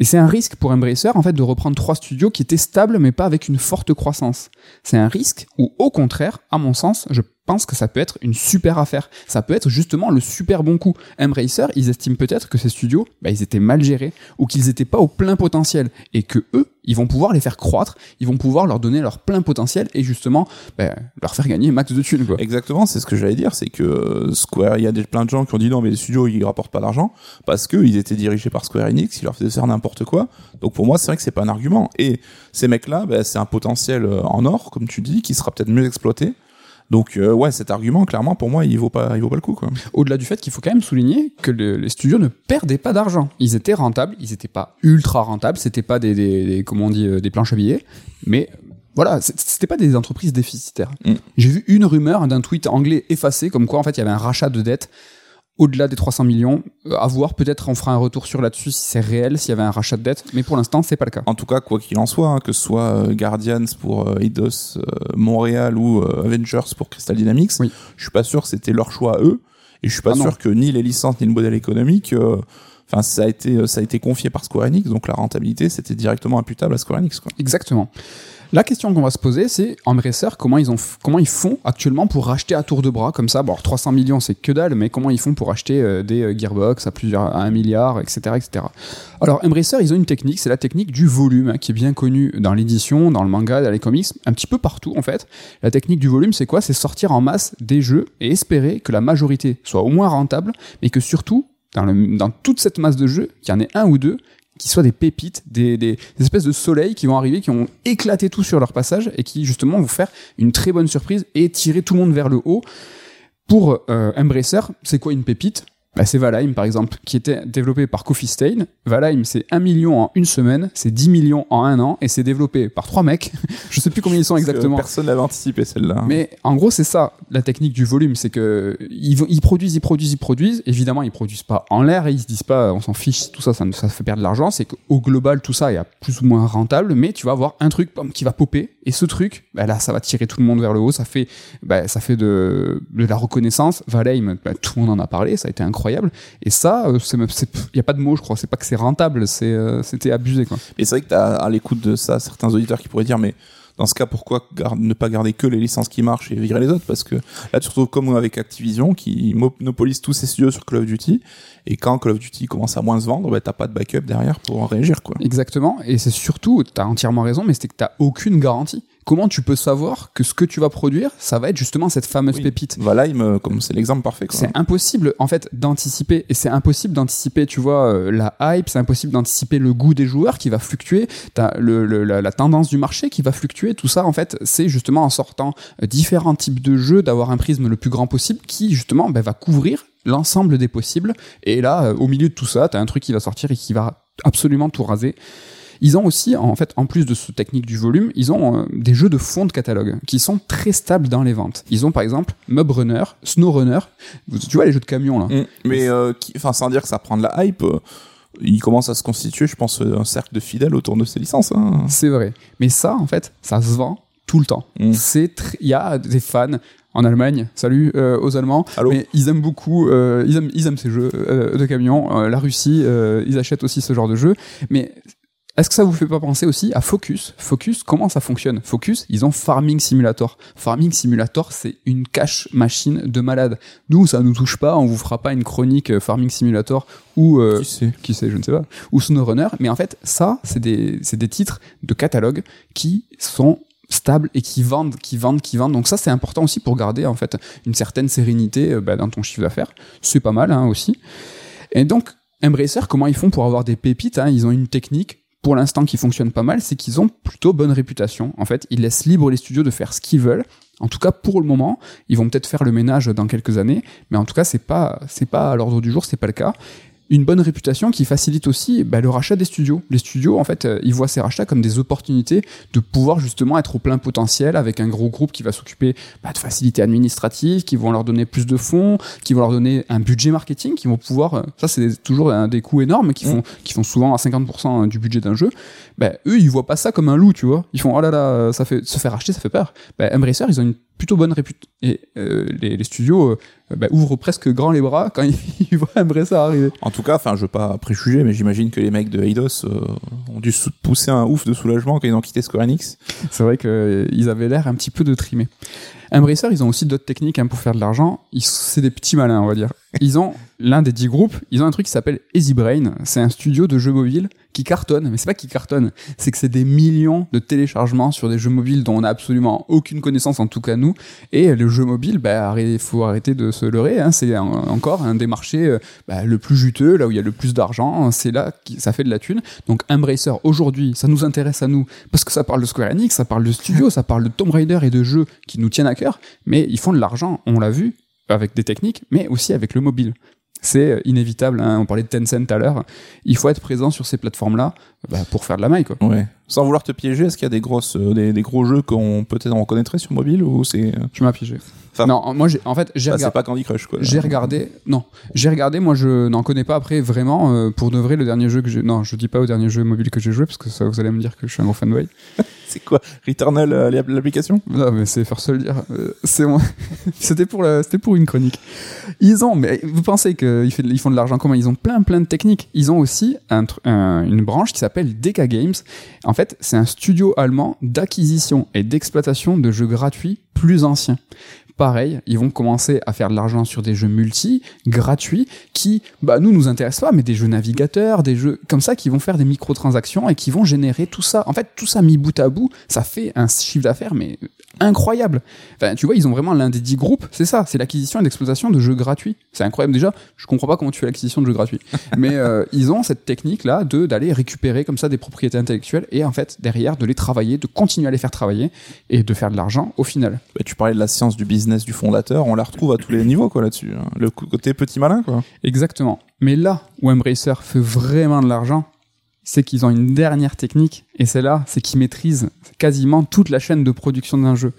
Et c'est un risque pour Embracer, en fait, de reprendre trois studios qui étaient stables, mais pas avec une forte croissance. C'est un risque où, au contraire, à mon sens, je pense que ça peut être une super affaire. Ça peut être justement le super bon coup. Embracer, ils estiment peut-être que ces studios, bah, ils étaient mal gérés, ou qu'ils étaient pas au plein potentiel, et que eux, ils vont pouvoir les faire croître, ils vont pouvoir leur donner leur plein potentiel, et justement, bah, leur faire gagner max de thunes, quoi. exactement, c'est ce que j'allais dire, c'est que euh, Square, il y a des, plein de gens qui ont dit non mais les studios ils rapportent pas d'argent parce que ils étaient dirigés par Square Enix, ils leur faisaient faire n'importe quoi. Donc pour moi c'est vrai que c'est pas un argument. Et ces mecs-là, bah, c'est un potentiel euh, en or, comme tu dis, qui sera peut-être mieux exploité. Donc euh, ouais, cet argument clairement pour moi il vaut pas, il vaut pas le coup quoi. Au-delà du fait qu'il faut quand même souligner que le- les studios ne perdaient pas d'argent. Ils étaient rentables, ils étaient pas ultra rentables, c'était pas des, des, des- comment on dit, euh, des planches à billets, mais voilà, c'était pas des entreprises déficitaires. Mm. J'ai vu une rumeur d'un tweet anglais effacé, comme quoi en fait il y avait un rachat de dette au-delà des 300 millions. Euh, à voir, peut-être on fera un retour sur là-dessus si c'est réel, s'il y avait un rachat de dette, mais pour l'instant c'est pas le cas. En tout cas, quoi qu'il en soit, hein, que ce soit euh, Guardians pour euh, Eidos euh, Montréal ou Avengers pour Crystal Dynamics, Oui. je suis pas sûr que c'était leur choix à eux, et je suis pas Ah non. sûr que ni les licences ni le modèle économique, enfin ça a été ça a été confié par Square Enix, donc la rentabilité c'était directement imputable à Square Enix. Quoi. Exactement. La question qu'on va se poser, c'est Embracer, comment ils ont, comment ils font actuellement pour racheter à tour de bras comme ça. Bon, alors, 300 millions, c'est que dalle, mais comment ils font pour acheter euh, des euh, Gearbox à plusieurs, à un milliard, etc., etc. Alors, Embracer, ils ont une technique, c'est la technique du volume, hein, qui est bien connue dans l'édition, dans le manga, dans les comics, un petit peu partout en fait. La technique du volume, c'est quoi? C'est sortir en masse des jeux et espérer que la majorité soit au moins rentable, mais que surtout dans, dans toute cette masse de jeux, qu'il y en ait un ou deux qui soient des pépites, des, espèces de soleils qui vont arriver, qui vont éclater tout sur leur passage et qui justement vont faire une très bonne surprise et tirer tout le monde vers le haut. Pour euh, Embracer, c'est quoi une pépite? Bah, c'est Valheim par exemple, qui était développé par Coffee Stain. Valheim, c'est 1 million en une semaine, c'est 10 millions en un an, et c'est développé par trois mecs. je sais plus combien ils sont exactement. Personne n'avait anticipé celle-là. Mais en gros, c'est ça, la technique du volume, c'est que ils, ils, produisent, ils produisent, ils produisent. Évidemment, ils produisent pas en l'air et ils se disent pas, on s'en fiche, tout ça, ça, ça fait perdre de l'argent. C'est qu'au global, tout ça est plus ou moins rentable, mais tu vas avoir un truc qui va popper, et ce truc, bah, là, ça va tirer tout le monde vers le haut, ça fait, bah, ça fait de, de la reconnaissance. Valheim, bah, tout le monde en a parlé, ça a été incroyable. Et ça, il euh, n'y a pas de mots, je crois. C'est pas que c'est rentable, euh, c'était abusé, quoi. Et c'est vrai que t'as à l'écoute de ça certains auditeurs qui pourraient dire, mais dans ce cas, pourquoi ne pas garder que les licences qui marchent et virer les autres? Parce que là, tu retrouves comme avec Activision qui monopolise tous ses studios sur Call of Duty. Et quand Call of Duty commence à moins se vendre, bah, t'as pas de backup derrière pour en réagir. Quoi. Exactement. Et c'est surtout, t'as entièrement raison, mais c'est que t'as aucune garantie comment tu peux savoir que ce que tu vas produire, ça va être justement cette fameuse pépite me, comme c'est l'exemple parfait. C'est impossible en fait d'anticiper et c'est impossible d'anticiper, tu vois, euh, la hype, c'est impossible d'anticiper le goût des joueurs qui va fluctuer, le, la, tendance du marché qui va fluctuer. Tout ça, en fait, c'est justement en sortant euh, différents types de jeux, d'avoir un prisme le plus grand possible qui justement ben, va couvrir l'ensemble des possibles. Et là, euh, au milieu de tout ça, t'as un truc qui va sortir et qui va absolument tout raser. Ils ont aussi, en fait, en plus de ce technique du volume, ils ont euh, des jeux de fond de catalogue qui sont très stables dans les ventes. Ils ont par exemple Mob Runner, Snow Runner. Tu vois les jeux de camion là. Mm. mais euh, enfin, sans dire que ça prend de la hype. Euh, il commence à se constituer, je pense, un cercle de fidèles autour de ces licences. Hein. C'est vrai. Mais ça, en fait, ça se vend tout le temps. Mm. C'est il y a des fans en Allemagne. Salut aux Allemands. Mais ils aiment beaucoup, ils, aiment, ils aiment ces jeux de camion. la Russie, ils achètent aussi ce genre de jeux. Mais est-ce que ça vous fait pas penser aussi à Focus? Focus, comment ça fonctionne? Focus, ils ont Farming Simulator. Farming Simulator, c'est une cache machine de malade. Nous, ça nous touche pas, on vous fera pas une chronique euh, Farming Simulator ou euh, qui sait? qui sait, je ne sais pas, ou SnowRunner, mais en fait, ça, c'est des c'est des titres de catalogue qui sont stables et qui vendent, qui vendent, qui vendent. Donc ça, c'est important aussi pour garder en fait une certaine sérénité euh, bah, dans ton chiffre d'affaires. C'est pas mal hein, aussi. Et donc Embracer, comment ils font pour avoir des pépites hein? Ils ont une technique pour l'instant qui fonctionne pas mal, c'est qu'ils ont plutôt bonne réputation. En fait, ils laissent libre les studios de faire ce qu'ils veulent. En tout cas, pour le moment, ils vont peut-être faire le ménage dans quelques années, mais en tout cas, c'est pas, c'est pas à l'ordre du jour, c'est pas le cas une bonne réputation qui facilite aussi bah, le rachat des studios. Les studios, en fait, euh, ils voient ces rachats comme des opportunités de pouvoir justement être au plein potentiel avec un gros groupe qui va s'occuper bah, de facilités administratives, qui vont leur donner plus de fonds, qui vont leur donner un budget marketing, qui vont pouvoir. Euh, ça, c'est toujours un des coûts énormes qui font, qui font souvent à 50% du budget d'un jeu. Bah, eux, ils voient pas ça comme un loup, tu vois. Ils font oh là là, ça fait se faire racheter, ça fait peur. Bah, Embracer, ils ont une plutôt bonne réputation. Et euh, les, les, studios euh, bah, ouvrent presque grand les bras quand ils, voient Embracer arriver. En tout cas, enfin, je veux pas préjuger, mais j'imagine que les mecs de Eidos euh, ont dû pousser un ouf de soulagement quand ils ont quitté Square Enix. C'est vrai qu'ils avaient l'air un petit peu de trimer. Embracer, ils ont aussi d'autres techniques hein, pour faire de l'argent. C'est des petits malins, on va dire. Ils ont l'un des dix groupes, ils ont un truc qui s'appelle Easy Brain. C'est un studio de jeux mobiles qui cartonne, mais c'est pas qui cartonne, c'est que c'est des millions de téléchargements sur des jeux mobiles dont on a absolument aucune connaissance, en tout cas nous. Et le jeu mobile, bah, il faut arrêter de se leurrer. Hein, c'est encore un des marchés euh, bah, le plus juteux, là où il y a le plus d'argent. C'est là que ça fait de la thune. Donc Embracer aujourd'hui, ça nous intéresse à nous parce que ça parle de Square Enix, ça parle de studio, ça parle de Tomb Raider et de jeux qui nous tiennent à cœur. Mais ils font de l'argent, on l'a vu avec des techniques, mais aussi avec le mobile c'est euh, inévitable. Hein. On parlait de Tencent tout à l'heure. Il faut être présent sur ces plateformes-là bah, pour faire de la maille. Quoi. Sans vouloir te piéger, est-ce qu'il y a des grosses, euh, des, gros jeux qu'on peut-être on reconnaîtrait sur mobile ou c'est euh, Tu m'as piégé. non, moi j'ai en fait j'ai regardé. C'est pas Candy Crush quoi. J'ai regardé. Non, j'ai regardé. Moi je n'en connais pas après vraiment pour de vrai le dernier jeu que j'ai. Non, je dis pas au dernier jeu mobile que j'ai joué parce que ça vous allez me dire que je suis un gros fanboy. c'est quoi Returnal euh, l'application? Non, mais c'est faire le dire. Euh, c'est moi. c'était pour c'était pour une chronique. Ils ont, mais vous pensez qu'ils ils font de l'argent comment? Ils ont plein plein de techniques. Ils ont aussi un, une branche qui s'appelle Deka Games. En fait, c'est un studio allemand d'acquisition et d'exploitation de jeux gratuits plus anciens pareil, ils vont commencer à faire de l'argent sur des jeux multi, gratuits, qui, bah, nous, nous intéressent pas, mais des jeux navigateurs, des jeux comme ça, qui vont faire des microtransactions et qui vont générer tout ça. En fait, tout ça mis bout à bout, ça fait un chiffre d'affaires, mais incroyable. Enfin, tu vois, ils ont vraiment l'un des dix groupes, c'est ça, c'est l'acquisition et l'exploitation de jeux gratuits. C'est incroyable. Déjà, je comprends pas comment tu fais l'acquisition de jeux gratuits. mais euh, ils ont cette technique-là de d'aller récupérer comme ça des propriétés intellectuelles et en fait, derrière, de les travailler, de continuer à les faire travailler et de faire de l'argent au final. Bah, tu parlais de la science du business business du fondateur, on la retrouve à tous les niveaux quoi là-dessus. hein. Le côté petit malin quoi. Exactement. Mais là où Embracer fait vraiment de l'argent, c'est qu'ils ont une dernière technique, et c'est là, c'est qu'ils maîtrisent quasiment toute la chaîne de production d'un jeu.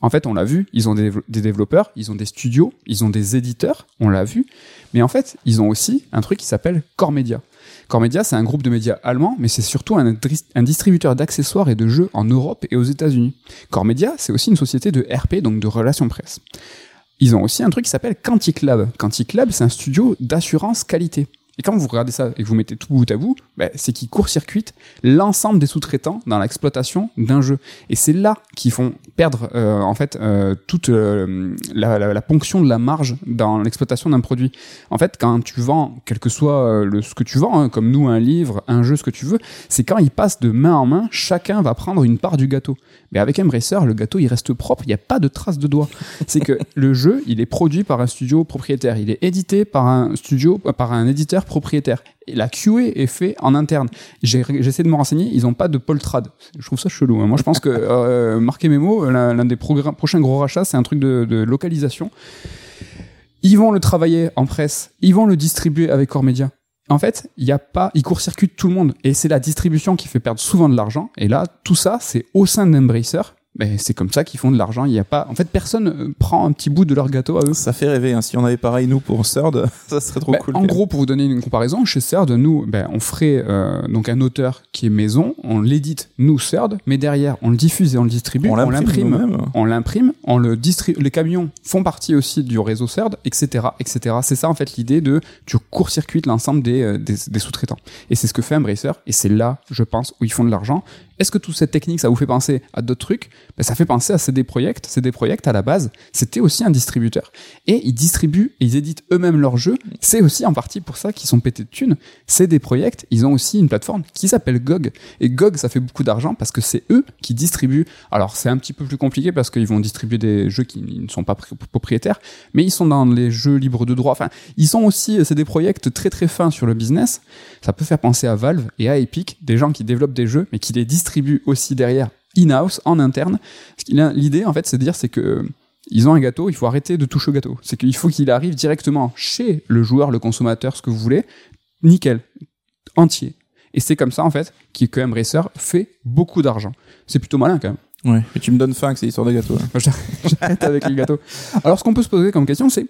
En fait, on l'a vu, ils ont des, des développeurs, ils ont des studios, ils ont des éditeurs, on l'a vu, mais en fait, ils ont aussi un truc qui s'appelle Core Media. Core Media, c'est un groupe de médias allemands, mais c'est surtout un, distributeur d'accessoires et de jeux en Europe et aux États-Unis. Core Media, c'est aussi une société de RP, donc de relations presse. Ils ont aussi un truc qui s'appelle Quantic Lab. Quantic Lab, c'est un studio d'assurance qualité. Et quand vous regardez ça et que vous mettez tout bout à bout, ben, c'est qu'ils court-circuitent l'ensemble des sous-traitants dans l'exploitation d'un jeu. Et c'est là qu'ils font perdre euh, en fait euh, toute euh, la, ponction de la marge dans l'exploitation d'un produit. En fait, quand tu vends, quel que soit ce que tu vends, hein, comme nous, un livre, un jeu, ce que tu veux, c'est quand ils passent de main en main, chacun va prendre une part du gâteau. Mais avec Embracer, le gâteau, il reste propre, il n'y a pas de traces de doigts. C'est que le jeu, il est produit par un studio propriétaire, il est édité par un studio, par un éditeur propriétaire. La QA est fait en interne. J'essaie de me renseigner, ils n'ont pas de Poltrad. Je trouve ça chelou. hein. Moi, je pense que Marquez Memo, l'un l'un des prochains gros rachats, c'est un truc de, localisation. Ils vont le travailler en presse, ils vont le distribuer avec Core Media. En fait, il a court-circuitent tout le monde et c'est la distribution qui fait perdre souvent de l'argent. Et là, tout ça, c'est au sein d'Embracer. Ben, c'est comme ça qu'ils font de l'argent. Il y a pas, en fait, personne euh, prend un petit bout de leur gâteau à eux. Ça fait rêver. Hein. Si on avait pareil nous pour Third, ça serait trop Ben, cool. En gros, pour vous donner une comparaison, chez CERD, nous, ben, on ferait euh, donc un auteur qui est maison, on l'édite nous CERD, mais derrière, on le diffuse et on le distribue, on l'imprime on l'imprime, on le distribue. Les camions font partie aussi du réseau CERD, etc., etc. C'est ça en fait l'idée de tu court-circuites l'ensemble des, euh, des, des sous-traitants. Et c'est ce que fait Embracer, et c'est là, je pense, où ils font de l'argent. Est-ce que toute cette technique, ça vous fait penser à d'autres trucs? Ben, Ça fait penser à CD Projekt. CD Projekt, à la base, c'était aussi un distributeur. Et ils distribuent, et ils éditent eux-mêmes leurs jeux. C'est aussi en partie pour ça qu'ils sont pétés de thunes. CD Projekt, ils ont aussi une plateforme qui s'appelle GOG. Et GOG, ça fait beaucoup d'argent parce que c'est eux qui distribuent. Alors, c'est un petit peu plus compliqué parce qu'ils vont distribuer des jeux qui ne sont pas pri- propriétaires, mais ils sont dans les jeux libres de droit. Enfin, ils sont aussi, c'est des projets très très fins sur le business. Ça peut faire penser à Valve et à Epic, des gens qui développent des jeux, mais qui les distribuent aussi derrière in-house, en interne. Ce qu'il a- L'idée, en fait, c'est de dire, c'est que euh, ils ont un gâteau, il faut arrêter de toucher au gâteau. C'est qu'il faut qu'il arrive directement chez le joueur, le consommateur, ce que vous voulez, nickel, entier. Et c'est comme ça, en fait, que Embracer fait beaucoup d'argent. C'est plutôt malin, quand même. Ouais. Mais tu me donnes faim que c'est l'histoire des gâteaux. hein. J'arrête avec les gâteaux. Alors, ce qu'on peut se poser comme question, c'est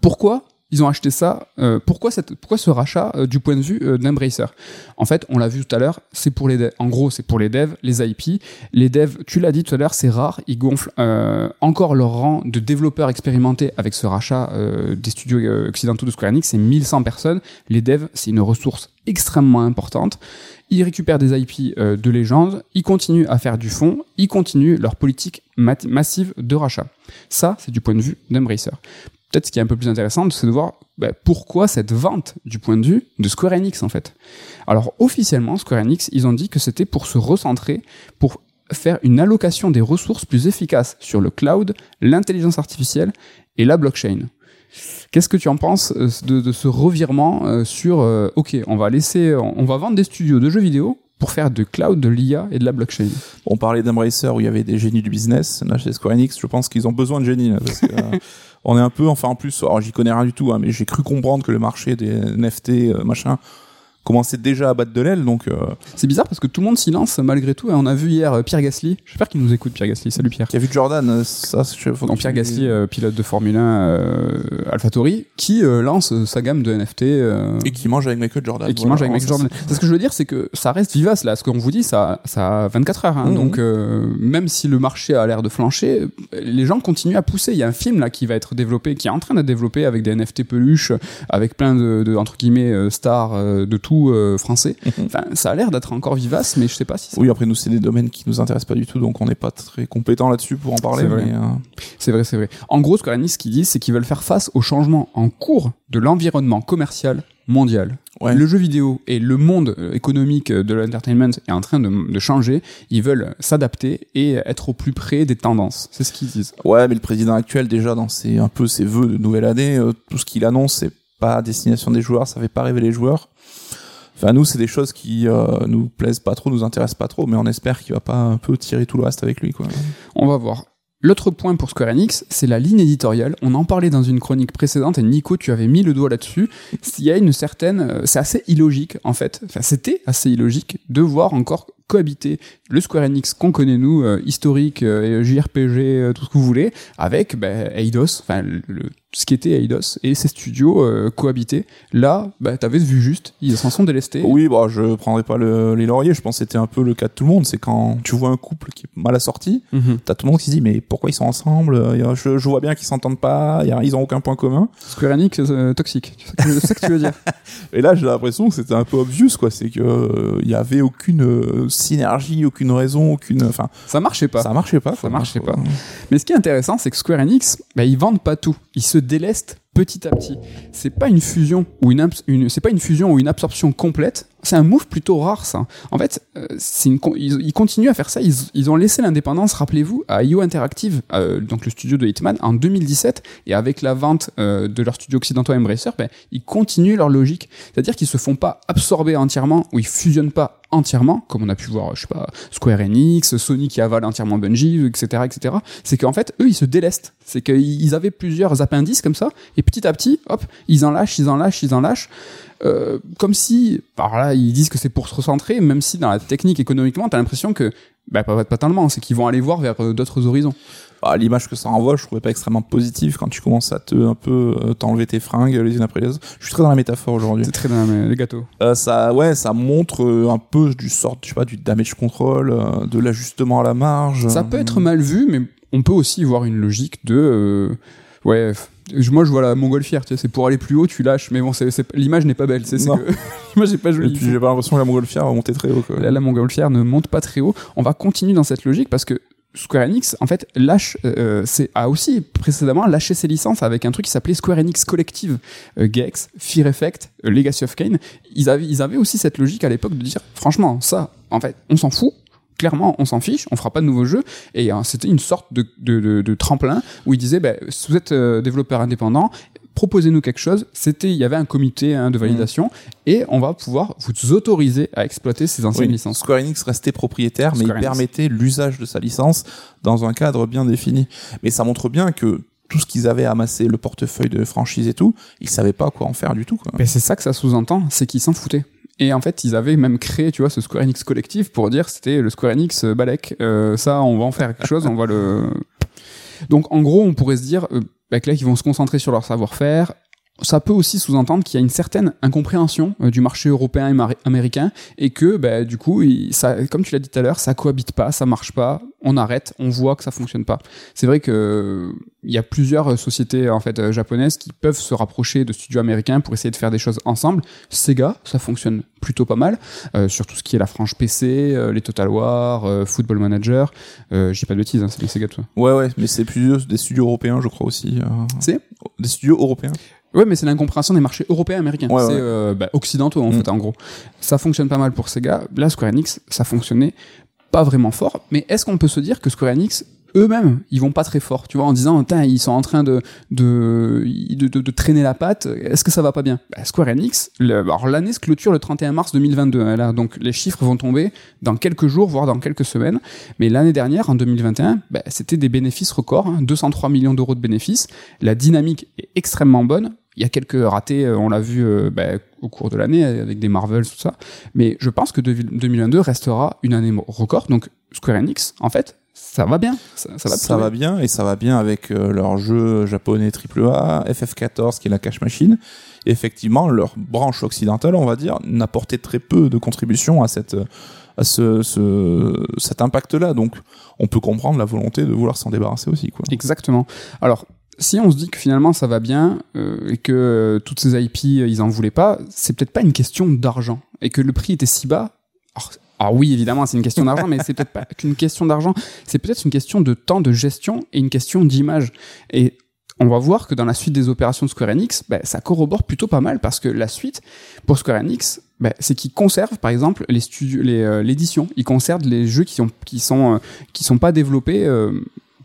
pourquoi ils ont acheté ça euh, Pourquoi cette, pourquoi ce rachat euh, du point de vue euh, d'Embracer? En fait, on l'a vu tout à l'heure, c'est pour les devs. En gros, c'est pour les devs, les IP. Les devs, tu l'as dit tout à l'heure, c'est rare. Ils gonflent euh, encore leur rang de développeurs expérimentés avec ce rachat des studios occidentaux de Square Enix. C'est 1100 personnes. Les devs, c'est une ressource extrêmement importante. Ils récupèrent des IP de légende, ils continuent à faire du fond, ils continuent leur politique massive de rachat. Ça, c'est du point de vue d'Embracer. Peut-être ce qui est un peu plus intéressant, c'est de voir bah, pourquoi cette vente du point de vue de Square Enix en fait. Alors officiellement, Square Enix, ils ont dit que c'était pour se recentrer, pour faire une allocation des ressources plus efficace sur le cloud, l'intelligence artificielle et la blockchain. Qu'est-ce que tu en penses euh, de, de ce revirement euh, sur euh, OK, on va laisser, on va vendre des studios de jeux vidéo pour faire de cloud, de l'IA et de la blockchain? On parlait d'Embracer où il y avait des génies du business. Là, chez Square Enix, je pense qu'ils ont besoin de génies. Là, parce que, on est un peu, enfin en plus, alors j'y connais rien du tout, hein, mais j'ai cru comprendre que le marché des NFT, euh, machin, commençait déjà à battre de l'aile. Donc, euh, C'est bizarre parce que tout le monde s'y lance malgré tout. Et on a vu hier euh, Pierre Gasly. J'espère qu'il nous écoute, Pierre Gasly. Salut Pierre. qui a vu Jordan, euh, ça, je faut que Pierre Gasly, euh, pilote de Formule 1 euh, AlphaTauri, qui euh, lance sa gamme de NFT euh, et qui mange avec Michael Jordan. et qui Voilà, mange avec Michael Jordan. C'est ce que je veux dire, c'est que ça reste vivace là. Ce qu'on vous dit, ça, ça a 24 heures. Hein, Mhm. Donc euh, même si le marché a l'air de flancher, les gens continuent à pousser. Il y a un film là qui va être développé, qui est en train d'être développé avec des NFT peluches, avec plein de, de entre guillemets stars de tout euh, français. Mhm. Enfin, ça a l'air d'être encore vivace, mais je sais pas si. c'est- Oui, après nous, c'est des domaines qui nous intéressent pas du tout, donc on n'est pas très compétent là-dessus pour en parler. C'est vrai. mais, euh, C'est vrai, c'est vrai. En gros, Square Enix, ce qu'ils disent, c'est qu'ils veulent faire face aux changements en cours de l'environnement commercial mondial. Ouais. Le jeu vidéo et le monde euh, économique de l'entertainment est en train de, de changer. Ils veulent s'adapter et être au plus près des tendances. C'est ce qu'ils disent. Ouais, mais le président actuel, déjà, dans ses, un peu ses vœux de nouvelle année, euh, tout ce qu'il annonce, c'est pas à destination des joueurs, ça fait pas rêver les joueurs. Enfin, nous, c'est des choses qui euh, nous plaisent pas trop, nous intéressent pas trop, mais on espère qu'il va pas un peu tirer tout le reste avec lui, quoi. On va voir. L'autre point pour Square Enix, c'est la ligne éditoriale. On en parlait dans une chronique précédente et Nico, tu avais mis le doigt là-dessus. Il y a une certaine, euh, c'est assez illogique en fait. Enfin, c'était assez illogique de voir encore cohabiter le Square Enix qu'on connaît nous, euh, historique, euh, JRPG, euh, tout ce que vous voulez, avec bah, Eidos, enfin ce qui était Eidos et ses studios cohabiter. Là, bah, t'avais vu juste, ils s'en sont délestés. Oui, bah, je prendrai pas le- les lauriers. Je pense que c'était un peu le cas de tout le monde. C'est quand tu vois un couple qui est mal assorti, Mhm. t'as tout le monde qui se dit mais pourquoi ils sont ensemble? Je, je vois bien qu'ils s'entendent pas. y a- Ils ont aucun point commun. Square Enix toxique. C'est ça que tu veux dire. Et là, j'ai l'impression que c'était un peu obvious, quoi. C'est que euh, il y avait aucune synergie, aucune raison, aucune. Enfin, Ça marchait pas. ça marchait pas. Ça marchait pas. Mais ce qui est intéressant, c'est que Square Enix, bah, ils vendent pas tout. Ils se délestent petit à petit. C'est pas une fusion ou une c'est pas une fusion ou une absorption complète. C'est un move plutôt rare, ça. En fait, euh, une, ils, ils continuent à faire ça. Ils, ils ont laissé l'indépendance, rappelez-vous, à IO Interactive, euh, donc le studio de Hitman, en 2017. Et avec la vente euh, de leur studio occidentaux Embracer, ben, ils continuent leur logique. C'est-à-dire qu'ils se font pas absorber entièrement ou ils fusionnent pas entièrement, comme on a pu voir, je sais pas, Square Enix, Sony qui avale entièrement Bungie, etc., etc. C'est qu'en fait, eux, ils se délestent. C'est qu'ils avaient plusieurs appendices comme ça, et petit à petit, hop, ils en lâchent, ils en lâchent, ils en lâchent. Euh, comme si, par là, ils disent que c'est pour se recentrer, même si dans la technique, économiquement, t'as l'impression que, bah, pas, pas tellement, c'est qu'ils vont aller voir vers euh, d'autres horizons. Bah, L'image que ça renvoie, je trouvais pas extrêmement positive quand tu commences à te un peu euh, t'enlever tes fringues les unes après les autres. Je suis très dans la métaphore aujourd'hui. C'est très dans la- les gâteaux. Euh, ça, ouais, ça montre euh, un peu du sort, je sais pas, du damage control, de l'ajustement à la marge. Ça peut être mal vu, mais on peut aussi voir une logique de, ouais, moi je vois la montgolfière, tu sais, c'est pour aller plus haut, tu lâches, mais bon, c'est, c'est- l'image n'est pas belle, c'est, c'est que l'image n'est pas Et jolie. puis j'ai pas l'impression que la montgolfière va monter très haut. Quoi. La, la montgolfière ne monte pas très haut. On va continuer dans cette logique parce que Square Enix, en fait, lâche, euh, c'est, a aussi précédemment lâché ses licences avec un truc qui s'appelait Square Enix Collective. Euh, Gex, Fear Effect, euh, Legacy of Kain. Ils avaient, ils avaient aussi cette logique à l'époque de dire, franchement, ça, en fait, on s'en fout. Clairement, on s'en fiche, on fera pas de nouveaux jeux. Et euh, c'était une sorte de, de, de, de tremplin où ils disaient, ben, si vous êtes euh, développeur indépendant, proposez-nous quelque chose. C'était, il y avait un comité hein, de validation et on va pouvoir vous autoriser à exploiter ces anciennes Oui, licences. Square Enix restait propriétaire, mais Square il Enix. permettait l'usage de sa licence dans un cadre bien défini. Mais ça montre bien que tout ce qu'ils avaient amassé, le portefeuille de franchise et tout, ils savaient pas quoi en faire du tout. Quoi. Mais c'est ça que ça sous-entend, c'est qu'ils s'en foutaient. Et en fait, ils avaient même créé, tu vois, ce Square Enix collectif pour dire c'était le Square Enix euh, Balek. Euh, ça, on va en faire quelque chose, on va le. Donc, en gros, on pourrait se dire, euh, bah, que là, ils vont se concentrer sur leur savoir-faire. Ça peut aussi sous-entendre qu'il y a une certaine incompréhension euh, du marché européen et américain et que, bah, du coup, ça, comme tu l'as dit tout à l'heure, ça cohabite pas, ça marche pas, on arrête, on voit que ça fonctionne pas. C'est vrai que euh, il y a plusieurs sociétés en fait euh, japonaises qui peuvent se rapprocher de studios américains pour essayer de faire des choses ensemble. Sega, ça fonctionne plutôt pas mal euh, sur tout ce qui est la frange PC, euh, les Total War, euh, Football Manager. Euh, J'ai pas de bêtises, hein, c'est les Sega tout ça. Ouais, ouais, mais c'est plus des studios européens, je crois aussi. euh, C'est? Des studios européens. Ouais, mais c'est l'incompréhension des marchés européens et américains. Ouais, c'est ouais. euh, bah, occidentaux en Mm. fait, en gros. Ça fonctionne pas mal pour Sega. Là, Square Enix, ça fonctionnait pas vraiment fort. Mais est-ce qu'on peut se dire que Square Enix eux-mêmes, ils vont pas très fort, tu vois, en disant, ils sont en train de de, de, de- de traîner la patte, est-ce que ça va pas bien? Bah, Square Enix, le- alors l'année se clôture le 31 mars 2022, hein, là, donc les chiffres vont tomber dans quelques jours, voire dans quelques semaines, mais l'année dernière, en 2021, bah, c'était des bénéfices records, hein, 203 millions d'euros de bénéfices, la dynamique est extrêmement bonne, il y a quelques ratés, euh, on l'a vu euh, bah, au cours de l'année avec des Marvels, tout ça. Mais je pense que 2022 restera une année record. Donc Square Enix, en fait, ça va bien. Ça, ça va, ça va bien et ça va bien avec euh, leur jeu japonais AAA, FF14 qui est la cash machine. Et effectivement, leur branche occidentale, on va dire, n'apportait très peu de contribution à cette à ce, ce cet impact-là. Donc, on peut comprendre la volonté de vouloir s'en débarrasser aussi, quoi. Exactement. Alors, si on se dit que finalement ça va bien euh, et que euh, toutes ces IP euh, ils en voulaient pas, c'est peut-être pas une question d'argent et que le prix était si bas. Alors, oui, évidemment, c'est une question d'argent, mais c'est peut-être pas qu'une question d'argent. C'est peut-être une question de temps de gestion et une question d'image. Et on va voir que dans la suite des opérations de Square Enix, bah, ça corrobore plutôt pas mal parce que la suite pour Square Enix, bah, c'est qu'ils conservent par exemple les studios, l'édition. Ils conservent les jeux qui sont qui sont qui sont pas développés.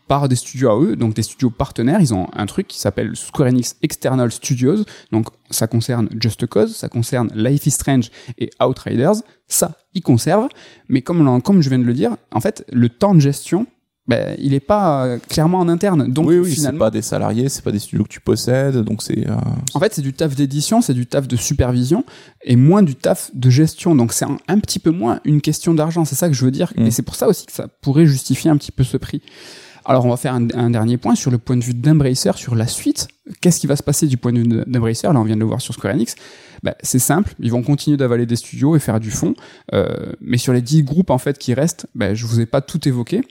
Par des studios à eux, donc des studios partenaires. Ils ont un truc qui s'appelle Square Enix External Studios. Donc ça concerne Just Cause, ça concerne Life is Strange et Outriders. Ça, ils conservent. Mais comme, comme je viens de le dire, en fait, le temps de gestion ben, il est pas euh, clairement en interne. Donc oui, oui, c'est finalement, pas des salariés, c'est pas des studios que tu possèdes, donc c'est. euh, en fait, c'est du taf d'édition, c'est du taf de supervision et moins du taf de gestion. Donc c'est un, un petit peu moins une question d'argent. C'est ça que je veux dire. Mm. Et c'est pour ça aussi que ça pourrait justifier un petit peu ce prix. Alors on va faire un, dernier point sur le point de vue d'Embracer, sur la suite. Qu'est-ce qui va se passer du point de vue d'Embracer Là, on vient de le voir sur Square Enix. Ben, c'est simple, ils vont continuer d'avaler des studios et faire du fond. Euh, mais sur les 10 groupes en fait qui restent, ben, je vous ai pas tout évoqué.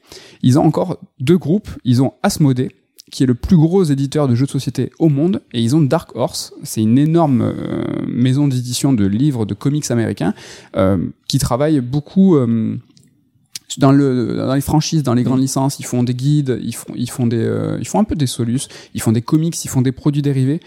Ils ont encore deux groupes. Ils ont Asmodee, qui est le plus gros éditeur de jeux de société au monde, et ils ont Dark Horse, c'est une énorme euh, maison d'édition de livres, de comics américains, euh, qui travaille beaucoup euh, dans le dans les franchises, dans les grandes licences. Ils font des guides, ils font ils font des euh, ils font un peu des solus, ils font des comics, ils font des produits dérivés.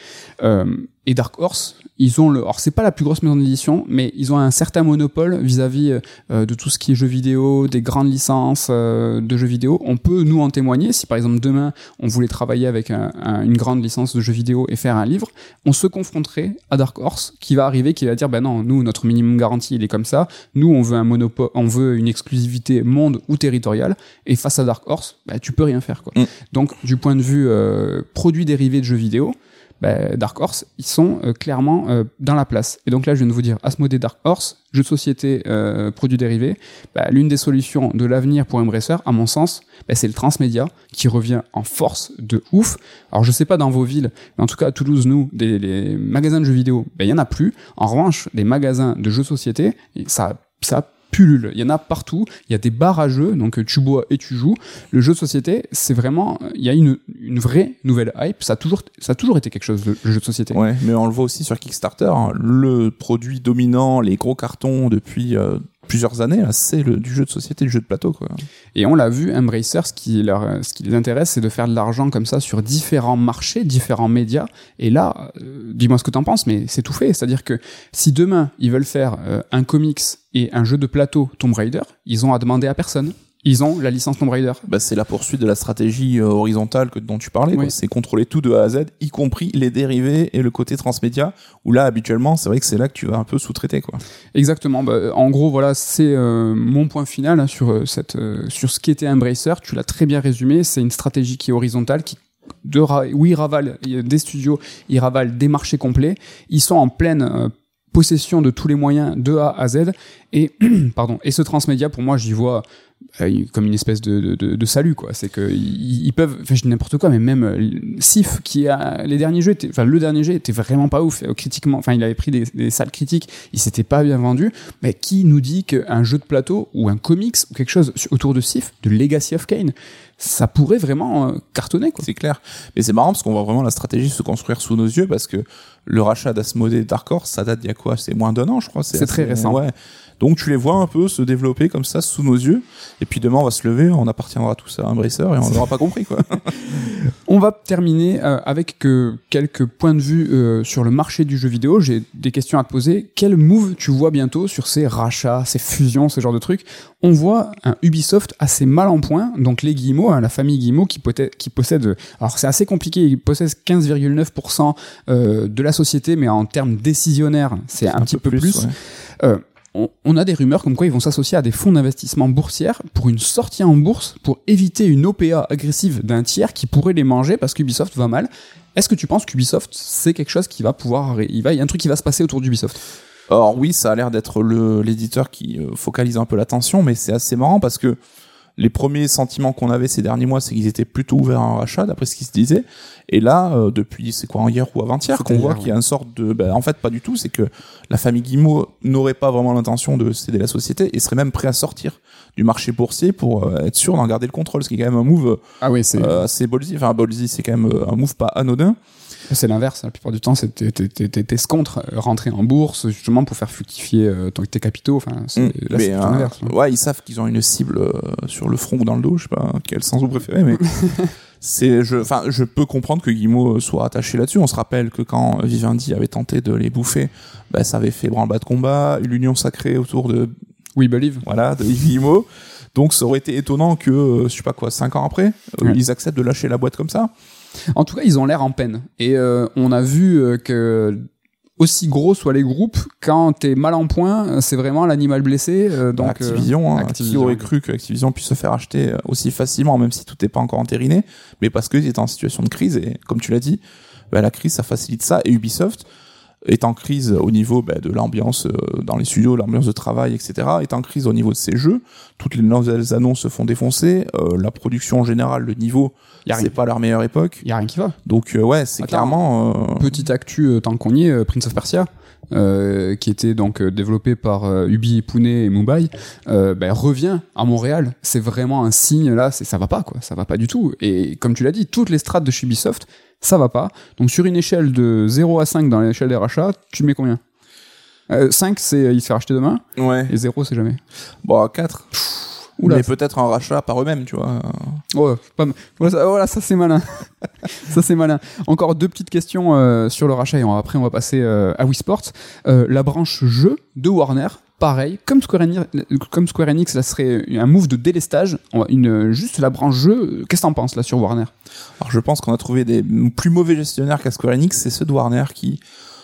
Euh, et Dark Horse, ils ont le. Alors c'est pas la plus grosse maison d'édition, mais ils ont un certain monopole vis-à-vis euh, de tout ce qui est jeux vidéo, des grandes licences euh, de jeux vidéo. On peut nous en témoigner. Si par exemple demain on voulait travailler avec un- un- une grande licence de jeux vidéo et faire un livre, on se confronterait à Dark Horse qui va arriver, qui va dire ben non, nous notre minimum garantie il est comme ça. Nous on veut un monopole, on veut une exclusivité monde ou territoriale. Et face à Dark Horse, ben, tu peux rien faire quoi. Mm. Donc du point de vue euh, produits dérivés de jeux vidéo ben, Dark Horse, ils sont euh, clairement euh, dans la place. Et donc là, je viens de vous dire, Asmodee Dark Horse, jeu de société, euh, produits dérivés, ben, l'une des solutions de l'avenir pour Embracer, à mon sens, ben, c'est le transmédia qui revient en force de ouf. Alors je sais pas dans vos villes, mais en tout cas à Toulouse, nous, des les magasins de jeux vidéo, ben, il y en a plus. En revanche, des magasins de jeux de société, ça, ça pullule. Il y en a partout. Il y a des bars à jeux, donc euh, tu bois et tu joues. Le jeu de société, c'est vraiment, il y a une, une vraie nouvelle hype. Ça a toujours, ça a toujours été quelque chose, le jeu de société. Ouais, mais on le voit aussi sur Kickstarter. hein. Le produit dominant, les gros cartons depuis euh, plusieurs années, c'est du jeu de société, du jeu de plateau, quoi. Et on l'a vu, Embracer, ce qui, leur, ce qui les intéresse, c'est de faire de l'argent comme ça sur différents marchés, différents médias. Et là, euh, dis-moi ce que t'en penses, mais c'est tout fait. C'est-à-dire que si demain, ils veulent faire euh, un comics et un jeu de plateau Tomb Raider, ils ont à demander à personne. Ils ont la licence Tomb Raider. Bah, c'est la poursuite de la stratégie euh, horizontale que, dont tu parlais. Oui. C'est contrôler tout de A à Z, y compris les dérivés et le côté transmédia, où là, habituellement, c'est vrai que c'est là que tu vas un peu sous-traiter. quoi. Exactement. Bah, en gros, voilà, c'est euh, mon point final hein, sur euh, cette, euh, sur ce qu'était Embracer. Tu l'as très bien résumé. C'est une stratégie qui est horizontale, qui de ra- où ils ravalent des studios, ils ravalent des marchés complets. Ils sont en pleine euh, possession de tous les moyens de A à Z. Et pardon. Et ce transmédia, pour moi, j'y vois euh, comme une espèce de, de, salut quoi c'est que ils, ils peuvent enfin je dis n'importe quoi mais même euh, Sif qui a les derniers jeux enfin le dernier jeu était vraiment pas ouf euh, critiquement enfin il avait pris des, des salles critiques il s'était pas bien vendu mais qui nous dit qu'un jeu de plateau ou un comics ou quelque chose autour de Sif de Legacy of Kane ça pourrait vraiment euh, cartonner quoi C'est clair. Mais c'est marrant parce qu'on voit vraiment la stratégie se construire sous nos yeux parce que le rachat d'Asmodee et Dark Horse, ça date d'il y a quoi? C'est moins d'un an, je crois. C'est très récent. Ouais. Donc tu les vois un peu se développer comme ça sous nos yeux. Et puis demain, on va se lever, on appartiendra tous à Embracer et on n'aura pas compris, quoi. On va terminer euh, avec quelques points de vue euh, sur le marché du jeu vidéo. J'ai des questions à te poser. Quel move tu vois bientôt sur ces rachats, ces fusions, ce genre de trucs? On voit un Ubisoft assez mal en point. Donc les Guillemot, hein, la famille Guillemot qui, possède... Alors c'est assez compliqué, ils possèdent 15,9% euh, de la société, mais en termes décisionnaires, c'est un, petit peu plus. ouais. Euh, on, a des rumeurs comme quoi ils vont s'associer à des fonds d'investissement boursières pour une sortie en bourse pour éviter une OPA agressive d'un tiers qui pourrait les manger parce qu'Ubisoft va mal. Est-ce que tu penses qu'Ubisoft c'est quelque chose qui va pouvoir il y a un truc qui va se passer autour d'Ubisoft? Alors oui, ça a l'air d'être l'éditeur qui euh, focalise un peu l'attention, mais c'est assez marrant parce que les premiers sentiments qu'on avait ces derniers mois, c'est qu'ils étaient plutôt ouverts à un rachat, d'après ce qui se disait. Et là, euh, depuis, c'est quoi, hier ou avant-hier, qu'on voit qu'il y a une sorte de... Ben, en fait, pas du tout, c'est que la famille Guimau n'aurait pas vraiment l'intention de céder la société et serait même prêt à sortir du marché boursier pour euh, être sûr d'en garder le contrôle, ce qui est quand même un move Ah oui, c'est euh, assez ballsy. Enfin, ballsy, c'est quand même euh, un move pas anodin. C'est l'inverse, la plupart du temps c'est t'es- t'es- t'es- t'es- t'escomptes euh, rentrer en bourse justement pour faire fructifier euh, tes capitaux, enfin c'est Mm. là mais euh, l'inverse. hein. ouais, ils savent qu'ils ont une cible sur le front ou dans le dos, je sais pas quel sens vous préférez, mais c'est, je, enfin, je peux comprendre que Guillemot soit attaché là-dessus. On se rappelle que quand Vivendi avait tenté de les bouffer, bah, ça avait fait branle-bas de combat, une union sacrée autour de, We believe. voilà, de Guillemot. Donc, ça aurait été étonnant que, je sais pas quoi, cinq ans après, Ouais. ils acceptent de lâcher la boîte comme ça. En tout cas, ils ont l'air en peine. Et euh, on a vu euh, que aussi gros soient les groupes, quand t'es mal en point, c'est vraiment l'animal blessé. euh, donc, euh, Activision, hein, Activision, qui aurait cru que Activision puisse se faire acheter euh, aussi facilement, même si tout n'est pas encore entériné, mais parce qu'ils étaient en situation de crise, et comme tu l'as dit, bah, la crise, ça facilite ça, et Ubisoft est en crise au niveau bah, de l'ambiance euh, dans les studios, l'ambiance de travail, etc., est en crise au niveau de ses jeux, toutes les nouvelles annonces se font défoncer, euh, la production en général, le niveau, c'est pas leur meilleure époque, Y a rien qui va. donc euh, ouais, c'est clairement... euh, Petite actu euh, tant qu'on y est, euh, Prince of Persia. Euh, qui était donc euh, développé par euh, Ubi, Pune et Mumbai, euh, ben, revient à Montréal. C'est vraiment un signe là, ça va pas quoi, ça va pas du tout. Et comme tu l'as dit, toutes les strates de chez Ubisoft, ça va pas. Donc sur une échelle de 0 à 5 dans l'échelle des rachats, tu mets combien? Euh, 5 c'est il se fait racheter demain Ouais. et 0 c'est jamais. Bon, à 4. Oula. Mais peut-être un rachat par eux-mêmes, tu vois. Ouais, pas voilà, ça, voilà, ça c'est malin. ça c'est malin. Encore deux petites questions euh, sur le rachat et on- après on va passer euh, à Wii Sports. Euh, la branche jeu de Warner, pareil, comme Square Enix, comme Square Enix, ça serait un move de délestage. Une, juste la branche jeu, qu'est-ce que t'en penses là sur Warner? Alors je pense qu'on a trouvé des plus mauvais gestionnaires qu'à Square Enix, c'est ceux de Warner qui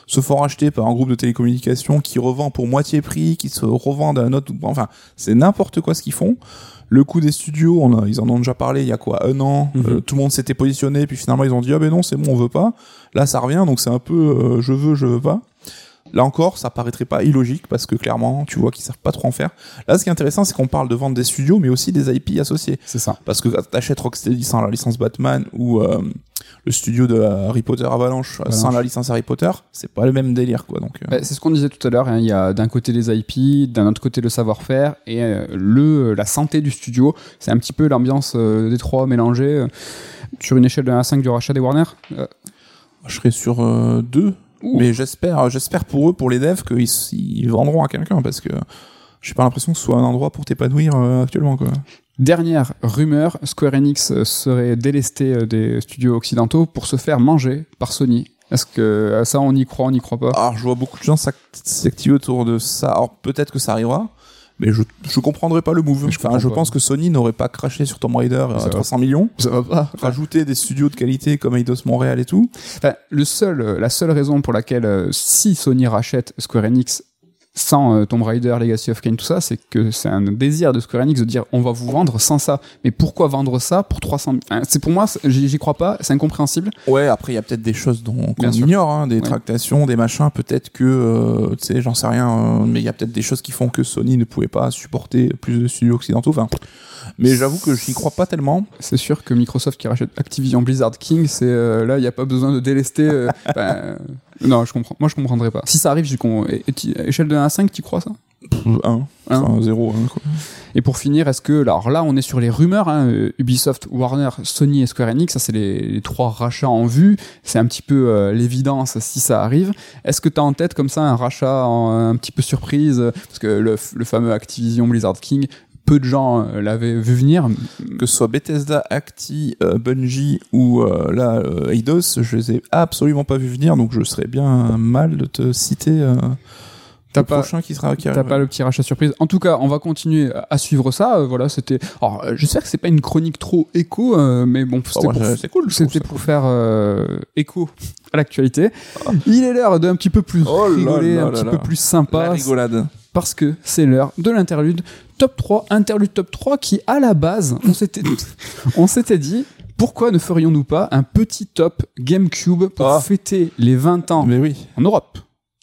se font racheter par un groupe de télécommunications qui revend pour moitié prix, qui se revendent à un autre. Enfin, c'est n'importe quoi ce qu'ils font. Le coût des studios, on a, ils en ont déjà parlé il y a quoi un an. Mhm. Euh, tout le monde s'était positionné, puis finalement ils ont dit ah ben non c'est bon on veut pas. Là ça revient donc c'est un peu euh, je veux je veux pas. Là encore, ça paraîtrait pas illogique parce que clairement, tu vois qu'ils savent pas trop en faire. Là, ce qui est intéressant, c'est qu'on parle de vendre des studios, mais aussi des IP associés. C'est ça. Parce que quand t'achètes Rocksteady sans la licence Batman ou euh, le studio de Harry Potter Avalanche, euh, Avalanche. sans la licence Harry Potter, c'est pas le même délire quoi. Donc euh, Bah, c'est ce qu'on disait tout à l'heure. hein, Il y a d'un côté les IP, d'un autre côté le savoir-faire et euh, le la santé du studio. C'est un petit peu l'ambiance des trois mélangés sur une échelle de 1 à 5 du rachat des Warner. Je serais sur euh, deux, ouh. mais j'espère, j'espère pour eux, pour les devs, qu'ils ils vendront à quelqu'un parce que j'ai pas l'impression que ce soit un endroit pour t'épanouir euh, actuellement quoi. Dernière rumeur, Square Enix euh, serait délesté euh, des studios occidentaux pour se faire manger par Sony. Est-ce que à ça on y croit, on n'y croit pas? Alors je vois beaucoup de gens s'act- s'activer autour de ça. Alors peut-être que ça arrivera. Mais je, je comprendrais pas le move. Je enfin, je pense que Sony n'aurait pas craché sur Tomb Raider à va. 300 millions. Ça va pas. Rajouter des studios de qualité comme Eidos Montréal et tout. Enfin, le seul, euh, la seule raison pour laquelle euh, si Sony rachète Square Enix sans euh, Tomb Raider, Legacy of Kain, tout ça, c'est que c'est un désir de Square Enix de dire on va vous vendre sans ça. Mais pourquoi vendre ça pour 300 enfin, C'est pour moi, j'y crois pas, c'est incompréhensible. Ouais, après il y a peut-être des choses dont qu'on sûr. ignore, hein, des Ouais. tractations, des machins. Peut-être que, euh, tu sais, j'en sais rien, euh, mais il y a peut-être des choses qui font que Sony ne pouvait pas supporter plus de studios occidentaux. Enfin, mais j'avoue que j'y crois pas tellement. C'est sûr que Microsoft qui rachète Activision Blizzard King, c'est euh, là, il n'y a pas besoin de délester. euh, ben, euh, non, je comprends. Moi, je comprendrais pas. Si ça arrive, j'y con... et- et tu- échelle de 1 à 5, tu crois ça? Un, Un. enfin zéro. un, quoi. Et pour finir, est-ce que alors là, on est sur les rumeurs, hein, Ubisoft, Warner, Sony et Square Enix, ça c'est les, les trois rachats en vue. C'est un petit peu euh, l'évidence si ça arrive. Est-ce que tu as en tête comme ça un rachat en- un petit peu surprise Parce que le fameux Activision Blizzard King, peu de gens euh, l'avaient vu venir. Que ce soit Bethesda, Acti, euh, Bungie ou euh, là euh, Eidos, je les ai absolument pas vu venir, donc je serais bien mal de te citer. Euh, T'as le pas- prochain qui sera qui pas le petit rachat surprise. En tout cas, on va continuer à suivre ça. Voilà, c'était. Alors, j'espère que c'est pas une chronique trop écho, euh, mais bon, c'était moi, pour, cool, C'était pour faire euh, écho à l'actualité. Il est l'heure d'un petit peu plus Oh rigoler, là un là petit peu plus La sympa, rigolade. parce que c'est l'heure de l'interlude top 3, interlude top 3 qui à la base, on s'était on s'était dit pourquoi ne ferions-nous pas un petit top GameCube pour Ah. fêter les 20 ans Mais oui, en Europe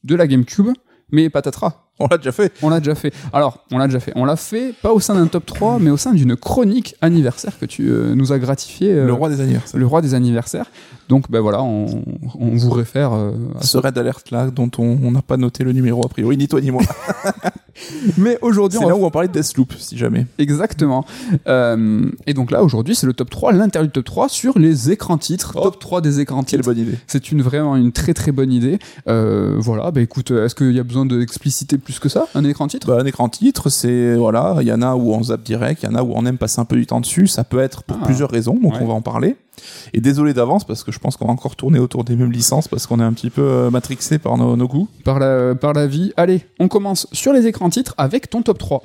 de la GameCube, mais patatras. on l'a déjà fait. On l'a déjà fait. Alors, on l'a déjà fait. On l'a fait pas au sein d'un top 3, mais au sein d'une chronique anniversaire que tu euh, nous as gratifié. euh, Le roi des anniversaires. le roi des anniversaires. Donc, ben voilà, on, on vous réfère euh, à Ce raid alerte là dont on on n'a pas noté le numéro a priori, ni toi ni moi. Mais aujourd'hui, C'est on là va où on parlait de Deathloop, si jamais. Exactement. Euh, et donc là, aujourd'hui, c'est le top 3, l'interlude top 3 sur les écrans titres. Oh. Top 3 des écrans Quelle titres. bonne idée. C'est une vraiment une très très bonne idée. Euh, voilà, bah écoute, est-ce qu'il y a besoin d'expliciter plus que ça, un écran titre? Bah, un écran titre, c'est voilà, il y en a où on zappe direct, il y en a où on aime passer un peu du temps dessus. Ça peut être pour Ah. plusieurs raisons, donc Ouais. on va en parler. Et désolé d'avance parce que je pense qu'on va encore tourner autour des mêmes licences parce qu'on est un petit peu euh, matrixé par nos, nos goûts. par la, par la vie Allez, on commence sur les écrans titres avec ton top 3.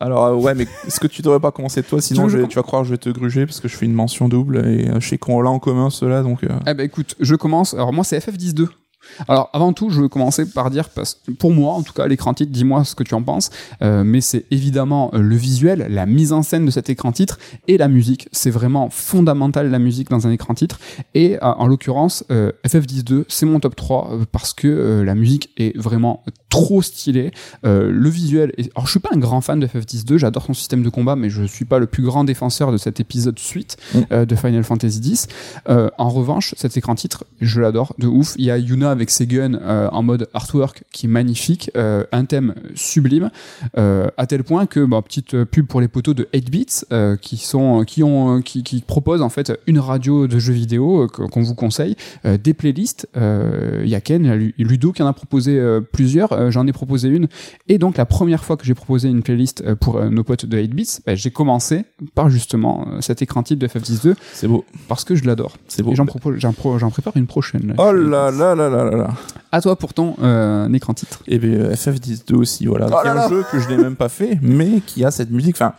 Alors euh, ouais, mais est-ce que tu devrais pas commencer toi? Sinon, je tu vas croire que je vais te gruger parce que je fais une mention double et euh, je sais qu'on l'a en commun cela, donc. euh, Eh ben écoute, je commence. Alors moi, c'est FF12. Alors avant tout, je veux commencer par dire, parce, pour moi en tout cas, l'écran titre, dis-moi ce que tu en penses, euh, mais c'est évidemment euh, le visuel, la mise en scène de cet écran titre et la musique. C'est vraiment fondamental la musique dans un écran titre. Et euh, en l'occurrence, euh, FF102, c'est mon top 3 euh, parce que la musique est vraiment trop stylée. Le visuel, est... alors je suis pas un grand fan de FF102, j'adore son système de combat, mais je suis pas le plus grand défenseur de cet épisode suite Mm. de Final Fantasy X. En revanche, cet écran titre, je l'adore de ouf. Il y a Yuna avec ses guns euh, en mode artwork qui est magnifique, euh, un thème sublime, euh, à tel point que bah, petite pub pour les poteaux de 8 bits euh, qui sont qui ont qui, qui proposent en fait une radio de jeux vidéo euh, qu'on vous conseille, euh, des playlists. Euh, Il y a Ken, il y a Lu- Ludo qui en a proposé euh, plusieurs. euh, J'en ai proposé une. Et donc la première fois que j'ai proposé une playlist pour euh, nos potes de 8 bits, bah, j'ai commencé par justement cet écran type de FF12 C'est beau, parce que je l'adore. c'est beau. Et j'en propose, j'en pro- j'en prépare une prochaine. là. Oh là là là là là là. À toi pour ton euh, écran titre. Et bien FF12 aussi, voilà. Oh C'est là un jeu que je n'ai même pas fait, mais qui a cette musique. Enfin,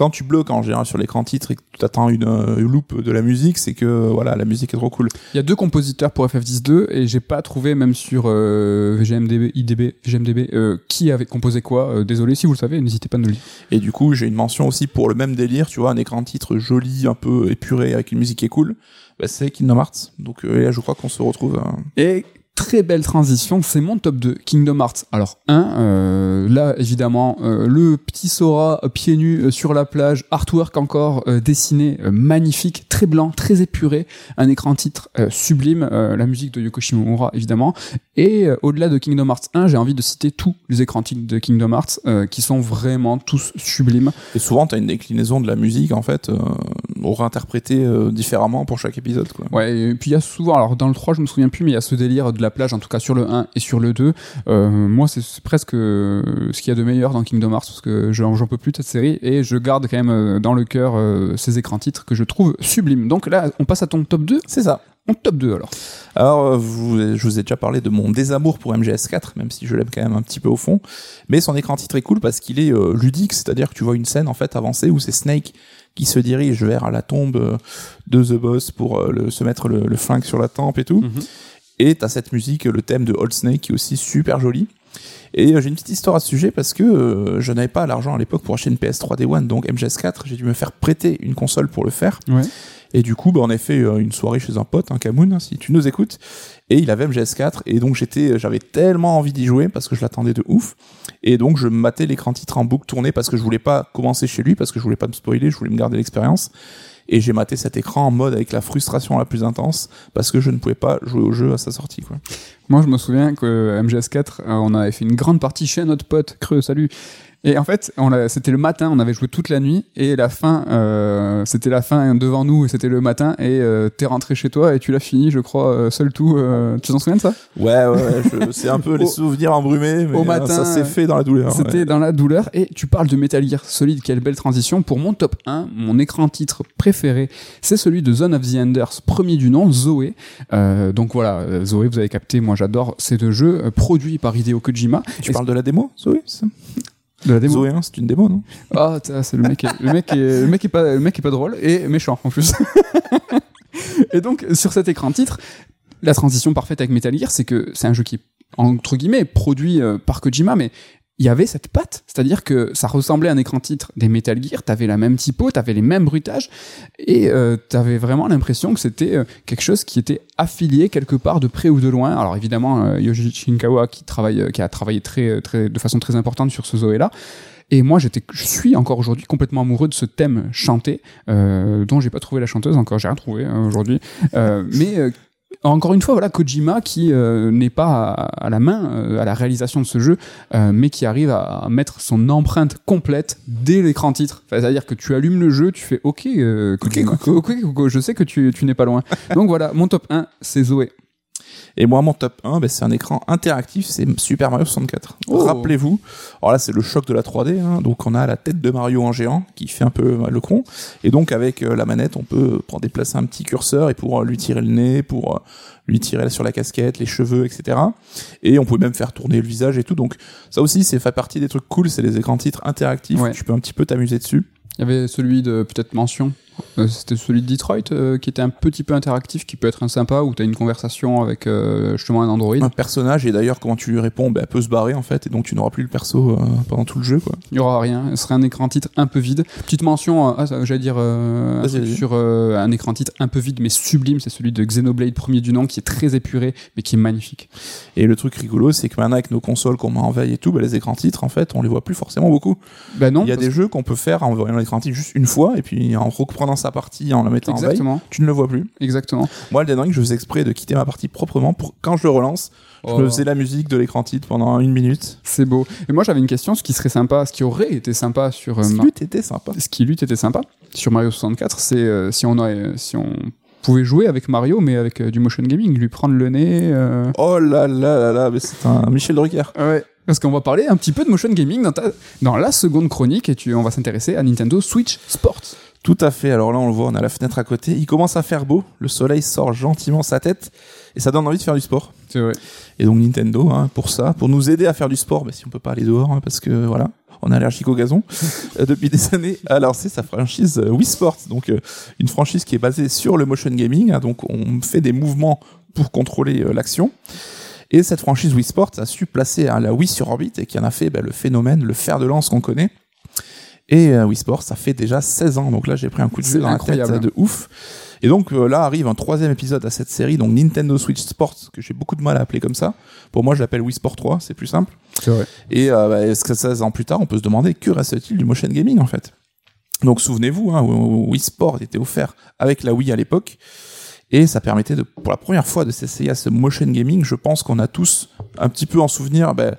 quand tu bloques en général sur l'écran titre et que tu attends une, euh, une loupe de la musique, c'est que voilà, la musique est trop cool. Il y a deux compositeurs pour FF10-2 et j'ai pas trouvé même sur euh, VGMDB, IDB, VGMDB euh, qui avait composé quoi. Euh, désolé si vous le savez, n'hésitez pas à nous le dire. Et du coup, j'ai une mention aussi pour le même délire, tu vois, un écran titre joli, un peu épuré, avec une musique qui est cool. Bah, c'est Kingdom Hearts. Donc euh, là, je crois qu'on se retrouve. euh, Et très belle transition, c'est mon top 2, Kingdom Hearts. Alors 1, là évidemment, euh, le petit Sora euh, pieds nus euh, sur la plage, artwork encore euh, dessiné, euh, magnifique, très blanc, très épuré, un écran titre euh, sublime, euh, la musique de Yoko Shimomura évidemment. Et euh, au-delà de Kingdom Hearts 1, j'ai envie de citer tous les écrans titres de Kingdom Hearts euh, qui sont vraiment tous sublimes. Et souvent, t'as une déclinaison de la musique, en fait, euh, réinterprétée euh, différemment pour chaque épisode, quoi. Ouais, et puis il y a souvent, alors dans le 3, je me souviens plus, mais il y a ce délire de la plage, en tout cas sur le 1 et sur le 2. Euh, moi, c'est presque euh, ce qu'il y a de meilleur dans Kingdom Hearts, parce que j'en peux plus de cette série, et je garde quand même dans le cœur ces écrans titres que je trouve sublimes. Donc là, on passe à ton top 2. C'est ça. On top 2 alors. Alors, vous- je vous ai déjà parlé de mon désamour pour MGS4, même si je l'aime quand même un petit peu au fond. Mais son écran titre est cool parce qu'il est euh, ludique, c'est-à-dire que tu vois une scène en fait avancée où c'est Snake qui se dirige vers la tombe euh, de The Boss pour euh, le- se mettre le, le flingue sur la tempe et tout. Et t'as cette musique, le thème de Old Snake qui est aussi super joli. Et euh, j'ai une petite histoire à ce sujet parce que je n'avais pas l'argent à l'époque pour acheter une PS3 Day One, donc MGS4, j'ai dû me faire prêter une console pour le faire. Ouais. Et du coup, bah, on a fait une soirée chez un pote, un Camoun, hein, si tu nous écoutes. Et il avait MGS4, et donc j'étais, j'avais tellement envie d'y jouer parce que je l'attendais de ouf. Et donc je matais l'écran titre en boucle tourné parce que je voulais pas commencer chez lui, parce que je voulais pas me spoiler, je voulais me garder l'expérience. Et j'ai maté cet écran en mode avec la frustration la plus intense parce que je ne pouvais pas jouer au jeu à sa sortie, quoi. Moi, je me souviens que MGS4, euh, on avait fait une grande partie chez notre pote, Creux, salut. Et en fait, c'était le matin, on avait joué toute la nuit, et la fin, euh, c'était la fin devant nous, et c'était le matin, et euh, t'es rentré chez toi, et tu l'as fini, je crois, euh, seul tout. euh, tu t'en souviens de ça? Ouais, ouais, c'est un peu les souvenirs embrumés, mais au euh, matin, ça s'est fait dans la douleur. C'était ouais. dans la douleur. Et tu parles de Metal Gear Solid, quelle belle transition. Pour mon top 1, mon écran titre préféré, c'est celui de Zone of the Enders, premier du nom, Zoé. Euh, donc voilà, Zoé, vous avez capté, moi j'adore ces deux jeux, produits par Hideo Kojima. Tu Et parles de la démo, Zoé de la démo. Zoé 1, c'est une démo, non? Ah, c'est le mec, est- le mec est, le mec est pas, le mec est pas drôle et méchant en plus. et donc sur cet écran titre, la transition parfaite avec Metal Gear, c'est que c'est un jeu qui est entre guillemets produit euh, par Kojima, mais il y avait cette patte, c'est-à-dire que ça ressemblait à un écran titre des Metal Gear, t'avais la même typo, t'avais les mêmes bruitages, et euh, t'avais vraiment l'impression que c'était euh, quelque chose qui était affilié quelque part de près ou de loin. Alors évidemment, euh, Yoshi Shinkawa qui travaille, euh, qui a travaillé très, très, de façon très importante sur ce Zoé-là, et moi, j'étais, je suis encore aujourd'hui complètement amoureux de ce thème chanté, euh, dont j'ai pas trouvé la chanteuse encore, j'ai rien trouvé hein, aujourd'hui. Euh, mais euh, encore une fois, voilà, Kojima qui euh, n'est pas à, à la main euh, à la réalisation de ce jeu, euh, mais qui arrive à mettre son empreinte complète dès l'écran titre. Enfin, C'est-à-dire que tu allumes le jeu, tu fais OK, euh, Kojima. OK, Coco, je sais que tu, tu n'es pas loin. Donc voilà, mon top 1, c'est Zoé. Et moi, mon top 1, ben, c'est un écran interactif, c'est Super Mario 64. Oh. Rappelez-vous, alors là, c'est le choc de la 3D, hein, donc on a la tête de Mario en géant, qui fait un peu euh, le con, et donc avec euh, la manette, on peut prendre déplacer un petit curseur et pour euh, lui tirer le nez, pour euh, lui tirer sur la casquette, les cheveux, etc. Et on peut même faire tourner le visage et tout, donc ça aussi, c'est fait partie des trucs cool, c'est les écrans titres interactifs, Ouais. tu peux un petit peu t'amuser dessus. Il y avait celui de peut-être mention Euh, C'était celui de Detroit euh, qui était un petit peu interactif, qui peut être un sympa où tu as une conversation avec euh, justement un Android. Un personnage et d'ailleurs quand tu lui réponds, bah, elle peut se barrer en fait et donc tu n'auras plus le perso euh, pendant tout le jeu quoi. Il y aura rien. Ce serait un écran titre un peu vide. Petite mention, euh, ah, j'allais dire euh, un sur euh, un écran titre un peu vide mais sublime. C'est celui de Xenoblade premier du nom qui est très épuré mais qui est magnifique. Et le truc rigolo, c'est que maintenant avec nos consoles qu'on met en veille et tout, bah, les écrans titres en fait, on les voit plus forcément beaucoup. Ben non. Il y a des jeux qu'on peut faire en voyant l'écran titre juste une fois et puis en reprenant sa partie en la mettant en veille, Exactement, tu ne le vois plus. exactement. Moi, le Elden Ring, je faisais exprès de quitter ma partie proprement pour quand je le relance, je Oh, me faisais la musique de l'écran titre pendant une minute. C'est beau. Et moi j'avais une question, ce qui serait sympa, ce qui aurait été sympa sur euh, Ce Ma- but était sympa. ce qui lui était sympa sur Mario 64, c'est euh, si on a, euh, si on pouvait jouer avec Mario mais avec euh, du motion gaming, lui prendre le nez. Oh là là là là, mais c'est un Michel Drucker. Ouais. Parce qu'on va parler un petit peu de motion gaming dans, ta- dans la seconde chronique et tu, on va s'intéresser à Nintendo Switch Sports. Tout à fait. Alors là, on le voit, on a la fenêtre à côté. Il commence à faire beau. Le soleil sort gentiment sa tête et ça donne envie de faire du sport. C'est vrai. Et donc Nintendo, hein, pour ça, pour nous aider à faire du sport, bah, si on peut pas aller dehors, hein, parce que voilà, on est allergique au gazon euh, depuis des années, a lancé sa franchise euh, Wii Sports, donc euh, une franchise qui est basée sur le motion gaming. hein, donc on fait des mouvements pour contrôler l'action. Et cette franchise Wii Sports a su placer hein, la Wii sur orbite et qui en a fait bah, le phénomène, le fer de lance qu'on connaît. Et euh, Wii Sports, ça fait déjà 16 ans. Donc là, j'ai pris un coup de jeu dans la incroyable. tête euh, de ouf. Et donc euh, là arrive un troisième épisode à cette série, donc Nintendo Switch Sports, que j'ai beaucoup de mal à appeler comme ça. Pour moi, je l'appelle Wii Sport 3, c'est plus simple. C'est vrai. Et euh, bah, est-ce que 16 ans plus tard, on peut se demander que reste-t-il du motion gaming en fait? Donc souvenez-vous, hein, Wii Sport était offert avec la Wii à l'époque. Et ça permettait de, pour la première fois de s'essayer à ce motion gaming. Je pense qu'on a tous un petit peu en souvenir bah,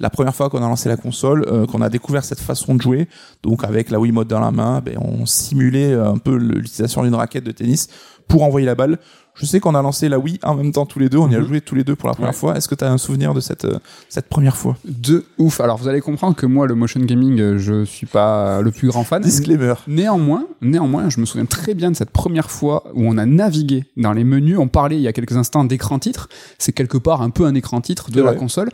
la première fois qu'on a lancé la console, euh, qu'on a découvert cette façon de jouer. Donc avec la Wiimote dans la main, ben, on simulait un peu l'utilisation d'une raquette de tennis pour envoyer la balle. Je sais qu'on a lancé la Wii en même temps tous les deux, on y a Mhm. joué tous les deux pour la première Ouais. fois. Est-ce que tu as un souvenir de cette, euh, cette première fois? De ouf. Alors vous allez comprendre que moi, le motion gaming, euh, je suis pas le plus grand fan. Disclaimer. Néanmoins, néanmoins, je me souviens très bien de cette première fois où on a navigué dans les menus. On parlait il y a quelques instants d'écran titre. C'est quelque part un peu un écran titre de la console.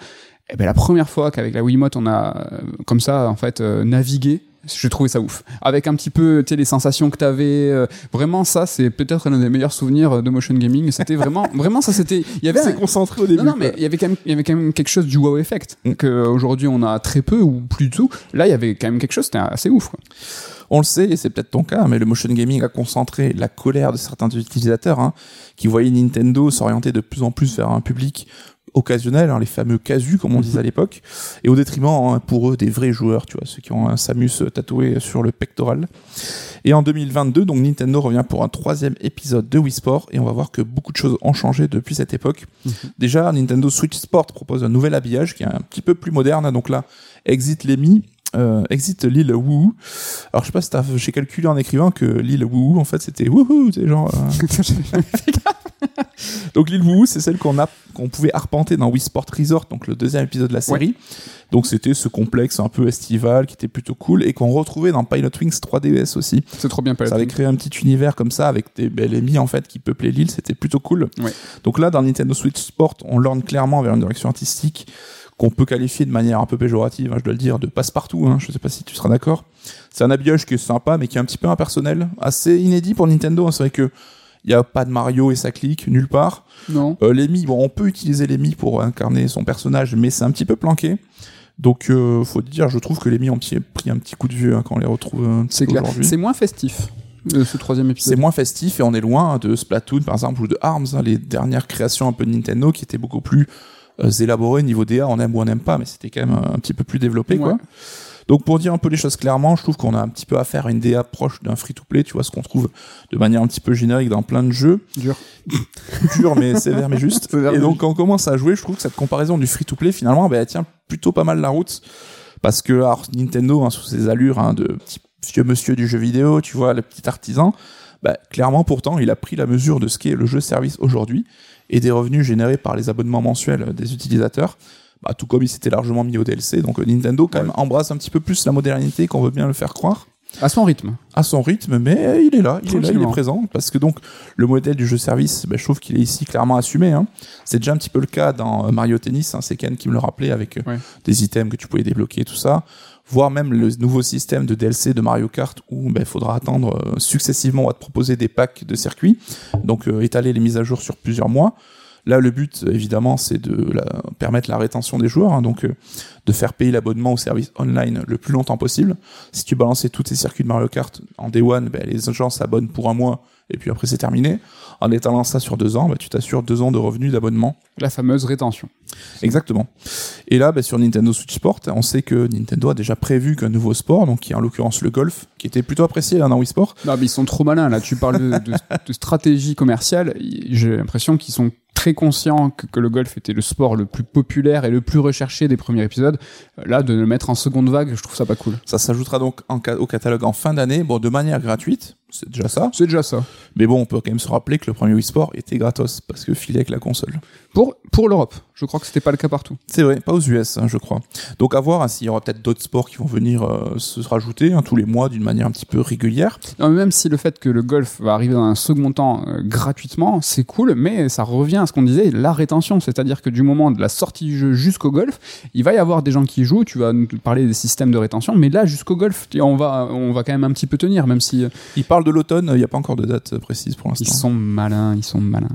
Et ben la première fois qu'avec la Wiimote on a euh, comme ça en fait euh, navigué, j'ai trouvé ça ouf. Avec un petit peu tu sais, les sensations que t'avais, euh, vraiment ça c'est peut-être un des meilleurs souvenirs de motion gaming. C'était vraiment, vraiment ça c'était. Il y avait un- concentré au début. non, non, mais il y avait quand même, il y avait quand même quelque chose du wow effect Mm. que aujourd'hui on a très peu ou plus du tout. Là, il y avait quand même quelque chose, c'était assez ouf. Quoi. On le sait, et c'est peut-être ton cas, mais le motion gaming a concentré la colère de certains utilisateurs hein, qui voyaient Nintendo s'orienter de plus en plus vers un public occasionnel, hein, les fameux casus comme on disait à l'époque, et au détriment hein, pour eux des vrais joueurs, tu vois, ceux qui ont un Samus tatoué sur le pectoral. Et en 2022, donc Nintendo revient pour un troisième épisode de Wii Sport, et on va voir que beaucoup de choses ont changé depuis cette époque. Déjà, Nintendo Switch Sport propose un nouvel habillage qui est un petit peu plus moderne, hein, donc là, exit les Mi, euh, exit l'île Woohoo. Alors je sais pas si j'ai calculé en écrivant que l'île Woohoo en fait c'était Woohoo, c'est genre. euh, Donc l'île Woohoo c'est celle qu'on a qu'on pouvait arpenter dans Wii Sport Resort, donc le deuxième épisode de la série. Donc c'était ce complexe un peu estival qui était plutôt cool et qu'on retrouvait dans Pilot Wings 3DS aussi. C'est trop bien pas Ça avait créé un petit univers comme ça avec des belles ennemis en fait qui peuplaient l'île, c'était plutôt cool. Ouais. Donc là dans Nintendo Switch Sport, on lorne clairement vers une direction artistique qu'on peut qualifier de manière un peu péjorative, hein, je dois le dire, de passe-partout. Hein, je sais pas si tu seras d'accord. C'est un habillage qui est sympa, mais qui est un petit peu impersonnel, assez inédit pour Nintendo. hein. C'est vrai que il y a pas de Mario et ça clique nulle part. Non. Euh, les Mi, bon, on peut utiliser les Mi pour incarner son personnage, mais c'est un petit peu planqué. Donc, euh, faut dire, je trouve que les Mi ont pris un petit coup de vieux quand on les retrouve euh, C'est clair. C'est moins festif, euh, ce troisième C'est épisode. moins festif et on est loin de Splatoon, par exemple, ou de ARMS, hein, les dernières créations un peu de Nintendo qui étaient beaucoup plus euh, élaborées niveau DA, on aime ou on n'aime pas, mais c'était quand même un petit peu plus développé, Ouais. quoi. Donc pour dire un peu les choses clairement, je trouve qu'on a un petit peu affaire à une DA proche d'un free-to-play, tu vois, ce qu'on trouve de manière un petit peu générique dans plein de jeux. Dur. Dur mais sévère mais juste. Et donc quand on commence à jouer, je trouve que cette comparaison du free-to-play, finalement, bah, elle tient plutôt pas mal la route. Parce que alors, Nintendo, hein, sous ses allures hein, de petit vieux monsieur du jeu vidéo, tu vois, le petit artisan, bah, clairement pourtant, il a pris la mesure de ce qu'est le jeu-service aujourd'hui et des revenus générés par les abonnements mensuels des utilisateurs. Bah, tout comme il s'était largement mis au DLC. Donc euh, Nintendo quand même embrasse un petit peu plus la modernité qu'on veut bien le faire croire. À son rythme. À son rythme, mais il est là, il est là, il est présent. Parce que donc, le modèle du jeu service, ben, je trouve qu'il est ici clairement assumé. Hein. C'est déjà un petit peu le cas dans euh, Mario Tennis, hein, c'est Ken qui me le rappelait avec euh, Ouais. des items que tu pouvais débloquer, tout ça. Voire même le nouveau système de DLC de Mario Kart où il faudra attendre euh, successivement, va te proposer des packs de circuits. Donc, euh, étaler les mises à jour sur plusieurs mois. Là, le but, évidemment, c'est de permettre la rétention des joueurs, hein, donc euh, de faire payer l'abonnement au service online le plus longtemps possible. Si tu balançais tous tes circuits de Mario Kart en Day One, ben, les gens s'abonnent pour un mois et puis après c'est terminé. En étalant ça sur deux ans, ben, tu t'assures deux ans de revenus d'abonnement. La fameuse rétention. Exactement. Et là, ben, sur Nintendo Switch Sport, on sait que Nintendo a déjà prévu qu'un nouveau sport, donc qui est en l'occurrence le golf, qui était plutôt apprécié dans Wii Sport. Non, mais ils sont trop malins. Là, tu parles de, de- de stratégie commerciale. J'ai l'impression qu'ils sont très conscients que, que le golf était le sport le plus populaire et le plus recherché des premiers épisodes. Là, de le mettre en seconde vague, je trouve ça pas cool. Ça s'ajoutera donc en au catalogue en fin d'année, bon, de manière gratuite, c'est déjà ça. C'est déjà ça. Mais bon, on peut quand même se rappeler que le premier Wii Sport était gratos parce que filé avec la console. Pour, pour l'Europe. Je crois que c'était pas le cas partout. C'est vrai, pas aux US, hein, je crois. Donc à voir hein, s'il y aura peut-être d'autres sports qui vont venir euh, se rajouter hein, tous les mois d'une manière un petit peu régulière. Non, mais même si le fait que le golf va arriver dans un second temps euh, gratuitement, c'est cool, mais ça revient à ce qu'on disait, la rétention. C'est-à-dire que du moment de la sortie du jeu jusqu'au golf, il va y avoir des gens qui jouent, tu vas nous parler des systèmes de rétention, mais là, jusqu'au golf, on va, on va quand même un petit peu tenir, même si euh, Il parle de l'automne, il n'y a pas encore de date précise pour ils l'instant. sont malins, ils sont malins.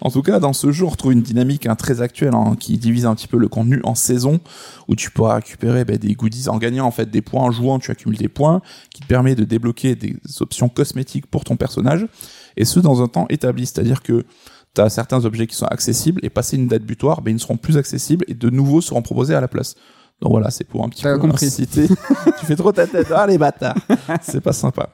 En tout cas, dans ce jeu, on retrouve une dynamique hein, très actuelle hein, qui divise un petit peu le contenu en saison, où tu pourras récupérer ben, des goodies en gagnant en fait des points en jouant, tu accumules des points, qui te permet de débloquer des options cosmétiques pour ton personnage, et ce dans un temps établi, c'est-à-dire que tu as certains objets qui sont accessibles, et passé une date butoir, ben, ils ne seront plus accessibles, et de nouveaux seront proposés à la place. Donc voilà, c'est pour un petit peu compris. tu fais trop ta tête, les bâtards C'est pas sympa.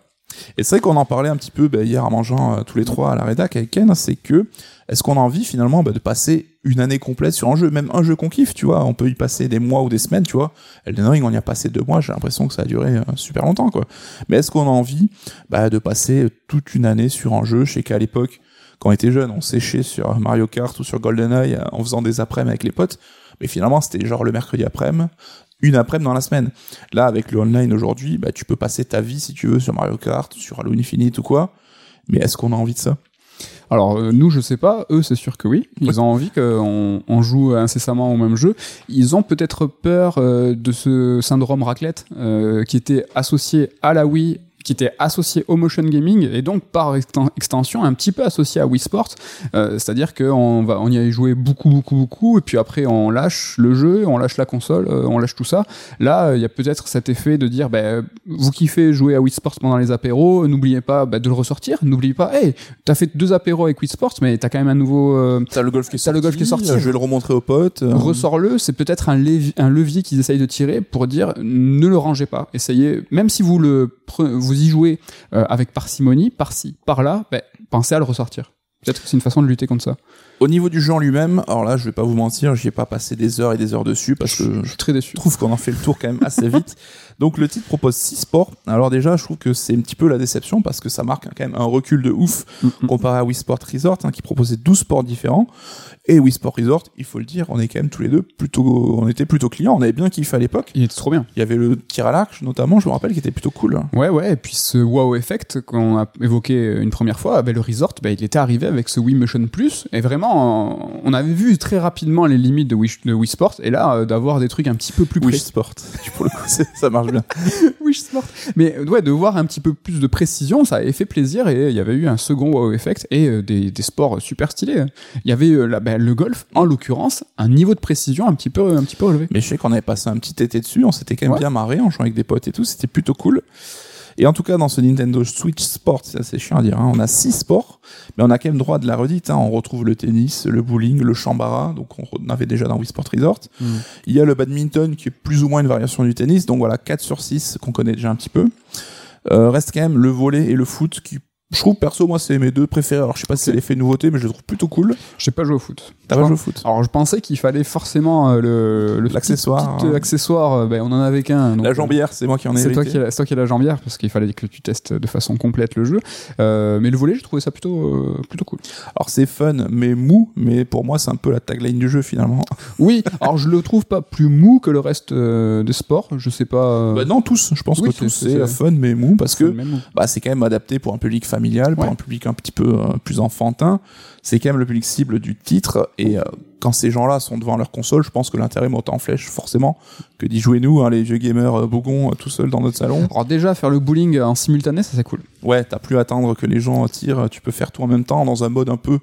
Et c'est vrai qu'on en parlait un petit peu ben, hier en mangeant euh, tous les trois à la rédac avec Ken, c'est que est-ce qu'on a envie finalement bah, de passer une année complète sur un jeu, même un jeu qu'on kiffe, tu vois, on peut y passer des mois ou des semaines, tu vois? Elden Ring, on y a passé deux mois, j'ai l'impression que ça a duré euh, super longtemps, quoi. Mais est-ce qu'on a envie bah, de passer toute une année sur un jeu? Je sais qu'à l'époque, quand on était jeune, on séchait sur Mario Kart ou sur GoldenEye euh, en faisant des après-midi avec les potes, mais finalement c'était genre le mercredi après-midi, une après-midi dans la semaine. Là, avec le online aujourd'hui, bah, tu peux passer ta vie si tu veux sur Mario Kart, sur Halo Infinite ou quoi. Mais est-ce qu'on a envie de ça? Alors euh, nous, je sais pas, eux, c'est sûr que oui. Ils ont envie qu'on on joue incessamment au même jeu. Ils ont peut-être peur euh, de ce syndrome raclette euh, qui était associé à la Wii qui était associé au motion gaming et donc par exten- extension un petit peu associé à Wii Sports, Euh, c'est-à-dire qu'on va on y a joué beaucoup beaucoup beaucoup et puis après on lâche le jeu, on lâche la console, euh, on lâche tout ça. Là, euh, il y a peut-être cet effet de dire ben vous kiffez jouer à Wii Sports pendant les apéros, n'oubliez pas bah, de le ressortir, n'oubliez pas hey, t'as fait deux apéros avec Wii Sports mais t'as quand même un nouveau euh, T'as le golf qui est sorti. le golf qui est sorti. Je vais le remontrer aux potes. euh, Ressors-le, c'est peut-être un, levi- un levier qu'ils essayent de tirer pour dire ne le rangez pas. Essayez, même si vous le pre- vous y euh, avec parcimonie, par-ci, par-là, ben, pensez à le ressortir. Peut-être que c'est une façon de lutter contre ça. Au niveau du jeu en lui-même, alors là, je vais pas vous mentir, j'y ai pas passé des heures et des heures dessus parce que Je je suis très déçu. trouve qu'on en fait le tour quand même assez vite. Donc le titre propose 6 sports. Alors déjà, je trouve que c'est un petit peu la déception parce que ça marque quand même un recul de ouf Mhm. comparé à Wii Sport Resort hein, qui proposait 12 sports différents. Et Wii Sport Resort, il faut le dire, on est quand même tous les deux plutôt, on était plutôt clients, on avait bien kiffé à l'époque. Il était trop bien. Il y avait le tir à l'arc notamment, je me rappelle, qui était plutôt cool. Ouais, ouais, et puis ce wow effect qu'on a évoqué une première fois, ben, le resort, ben, il était arrivé avec ce Wii Motion Plus, et vraiment, on avait vu très rapidement les limites de Wii, de Wii Sport, et là, euh, d'avoir des trucs un petit peu plus Wii. Sport, pour le coup, ça marche bien. Wish Sport. Mais euh, ouais, de voir un petit peu plus de précision, ça avait fait plaisir et il y avait eu un second wow effect et euh, des, des sports super stylés. Il y avait euh, ben, le golf, en l'occurrence, un niveau de précision un petit peu, un petit peu relevé. Mais je sais qu'on avait passé un petit été dessus, on s'était quand même Ouais. bien marré en jouant avec des potes et tout, c'était plutôt cool. Et en tout cas, dans ce Nintendo Switch Sport, c'est assez chiant à dire, hein, on a six sports, mais on a quand même droit de la redite. hein. On retrouve le tennis, le bowling, le chambara, donc on avait déjà dans Wii Sport Resort. Mm. Il y a le badminton qui est plus ou moins une variation du tennis, donc voilà, 4 sur 6 qu'on connaît déjà un petit peu. Euh, reste quand même le volet et le foot qui je trouve perso moi c'est mes deux préférés. Alors je sais pas si c'est l'effet nouveauté, mais je les trouve plutôt cool. Je sais pas jouer au foot. T'as pas joué au foot Alors je pensais qu'il fallait forcément euh, le le L'accessoire, hein. accessoire. euh, ben, on en avait qu'un. La jambière, c'est moi qui en ai C'est toi, qui c'est toi qui as la jambière parce qu'il fallait que tu testes de façon complète le jeu. Euh, mais le volet, j'ai trouvé ça plutôt euh, plutôt cool. Alors c'est fun, mais mou. Mais pour moi, c'est un peu la tagline du jeu finalement. Oui, alors je le trouve pas plus mou que le reste des sports. Je sais pas. Bah non, tous. Je pense Oui, que tous c'est- fun, mais mou parce le que bah, c'est quand même adapté pour un public familial, pour Ouais. un public un petit peu euh, plus enfantin. C'est quand même le public cible du titre. Et euh, quand ces gens-là sont devant leur console, je pense que l'intérêt monte en flèche forcément que d'y jouer nous, hein, les vieux gamers euh, bougons, tout seuls dans notre salon. Alors déjà faire le bowling en simultané, ça c'est cool. Ouais, t'as plus à attendre que les gens tirent. Tu peux faire tout en même temps dans un mode un peu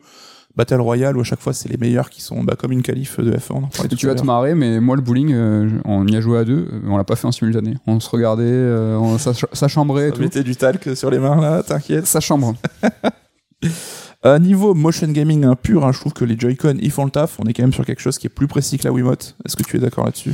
Battle Royale où à chaque fois c'est les meilleurs qui sont bah, comme une qualif de F1. On tu vas te marrer, mais moi le bowling, euh, on y a joué à deux, euh, on l'a pas fait en simultané. On se regardait, euh, on, ça, ça chambrait et mettait du talc sur les mains là, t'inquiète. Ça chambre. Euh, niveau motion gaming hein, pur, hein, je trouve que les Joy-Con ils font le taf. On est quand même sur quelque chose qui est plus précis que la Wiimote. Est-ce que tu es d'accord là-dessus?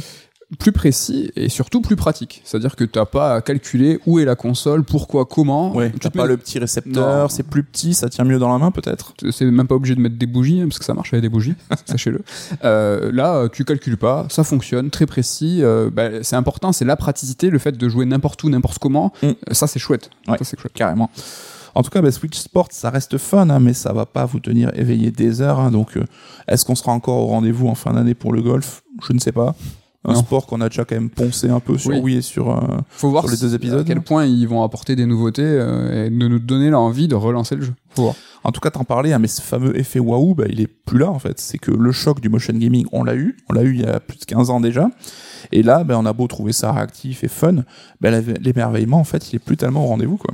Plus précis et surtout plus pratique. C'est-à-dire que t'as pas à calculer où est la console, pourquoi, comment. Ouais, Tu te pas mets- le petit récepteur, c'est plus petit, ça tient mieux dans la main peut-être. C'est même pas obligé de mettre des bougies, hein, parce que ça marche avec des bougies, sachez-le. Euh, là, tu calcules pas, ça fonctionne, très précis. euh, bah, c'est important, c'est la praticité, le fait de jouer n'importe où, n'importe comment. Mm. Euh, ça, c'est chouette. Ouais. Ça, c'est chouette. Carrément. En tout cas, bah, Switch Sport, ça reste fun, hein, mais ça va pas vous tenir éveillé des heures. hein. donc, euh, est-ce qu'on sera encore au rendez-vous en fin d'année pour le golf? Je ne sais pas. Un Non. sport qu'on a déjà quand même poncé un peu sur Oui. Wii et sur. euh, Faut voir Sur les deux épisodes. à quel point ils vont apporter des nouveautés euh, et de nous donner l'envie de relancer le jeu. Faut voir. En tout cas, t'en parlais, hein, mais ce fameux effet waouh, bah, il est plus là en fait. C'est que le choc du motion gaming, on l'a eu, on l'a eu il y a plus de 15 ans déjà. Et là, bah, on a beau trouver ça réactif et fun, bah, l'émerveillement en fait, il est plus tellement au rendez-vous quoi.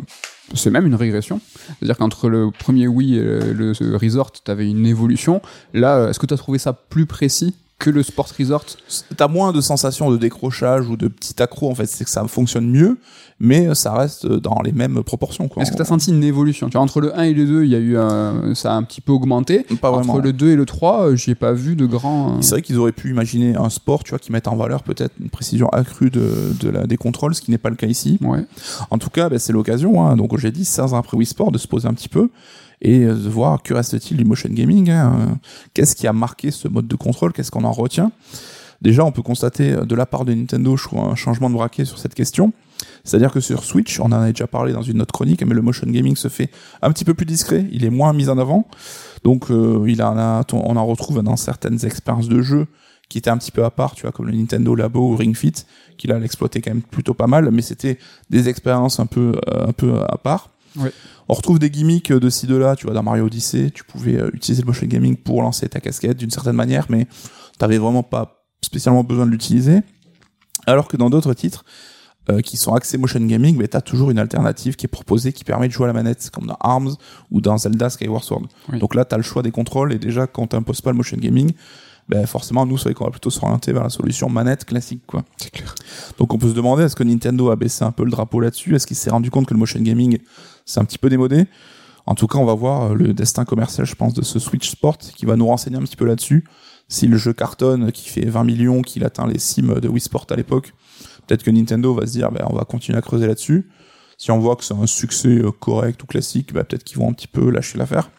C'est même une régression. C'est-à-dire qu'entre le premier Wii et le, le- Resort, t'avais une évolution. Là, euh, est-ce que t'as trouvé ça plus précis que le Sport Resort T'as moins de sensations de décrochage ou de petit accro en fait, c'est que ça fonctionne mieux, mais ça reste dans les mêmes proportions quoi. Est-ce que tu as senti une évolution? Tu vois, Entre le 1 et le 2, il y a eu un- ça a un petit peu augmenté. Pas vraiment. Entre le 2 et le 3, euh, j'y ai pas vu de grand. euh, C'est vrai qu'ils auraient pu imaginer un sport, tu vois, qui mette en valeur peut-être une précision accrue de, de la, des contrôles, ce qui n'est pas le cas ici. Ouais. En tout cas, bah, c'est l'occasion, hein, donc j'ai dit 16 ans après Wii Sport, de se poser un petit peu et euh, de voir que reste-t-il du motion gaming. hein, euh, Qu'est-ce qui a marqué ce mode de contrôle Qu'est-ce qu'on en retient? Déjà, on peut constater euh, de la part de Nintendo, je trouve, un changement de braquet sur cette question. C'est-à-dire que sur Switch, on en a déjà parlé dans une autre chronique, mais le motion gaming se fait un petit peu plus discret, il est moins mis en avant. Donc, euh, il en a, on en retrouve dans certaines expériences de jeu qui étaient un petit peu à part, tu vois, comme le Nintendo Labo ou Ring Fit, qui là l'exploitait quand même plutôt pas mal, mais c'était des expériences un peu, euh, un peu à part. Ouais. On retrouve des gimmicks de ci de là, tu vois, dans Mario Odyssey, tu pouvais euh, utiliser le motion gaming pour lancer ta casquette d'une certaine manière, mais t'avais vraiment pas spécialement besoin de l'utiliser. Alors que dans d'autres titres, euh, qui sont axés motion gaming, mais t'as toujours une alternative qui est proposée qui permet de jouer à la manette, comme dans ARMS ou dans Zelda Skyward Sword. Oui. Donc là, t'as le choix des contrôles, et déjà, quand t'imposes pas le motion gaming, ben forcément, nous, c'est qu'on va plutôt s'orienter vers la solution manette classique, quoi. C'est clair. Donc on peut se demander, est-ce que Nintendo a baissé un peu le drapeau là-dessus? Est-ce qu'il s'est rendu compte que le motion gaming, c'est un petit peu démodé En tout cas, on va voir euh, le destin commercial, je pense, de ce Switch Sport, qui va nous renseigner un petit peu là-dessus. Si le jeu cartonne, qui fait 20 millions, qu'il atteint les cimes de Wii Sport à l'époque, peut-être que Nintendo va se dire, ben, on va continuer à creuser là-dessus. Si on voit que c'est un succès euh, correct ou classique, ben, peut-être qu'ils vont un petit peu lâcher l'affaire.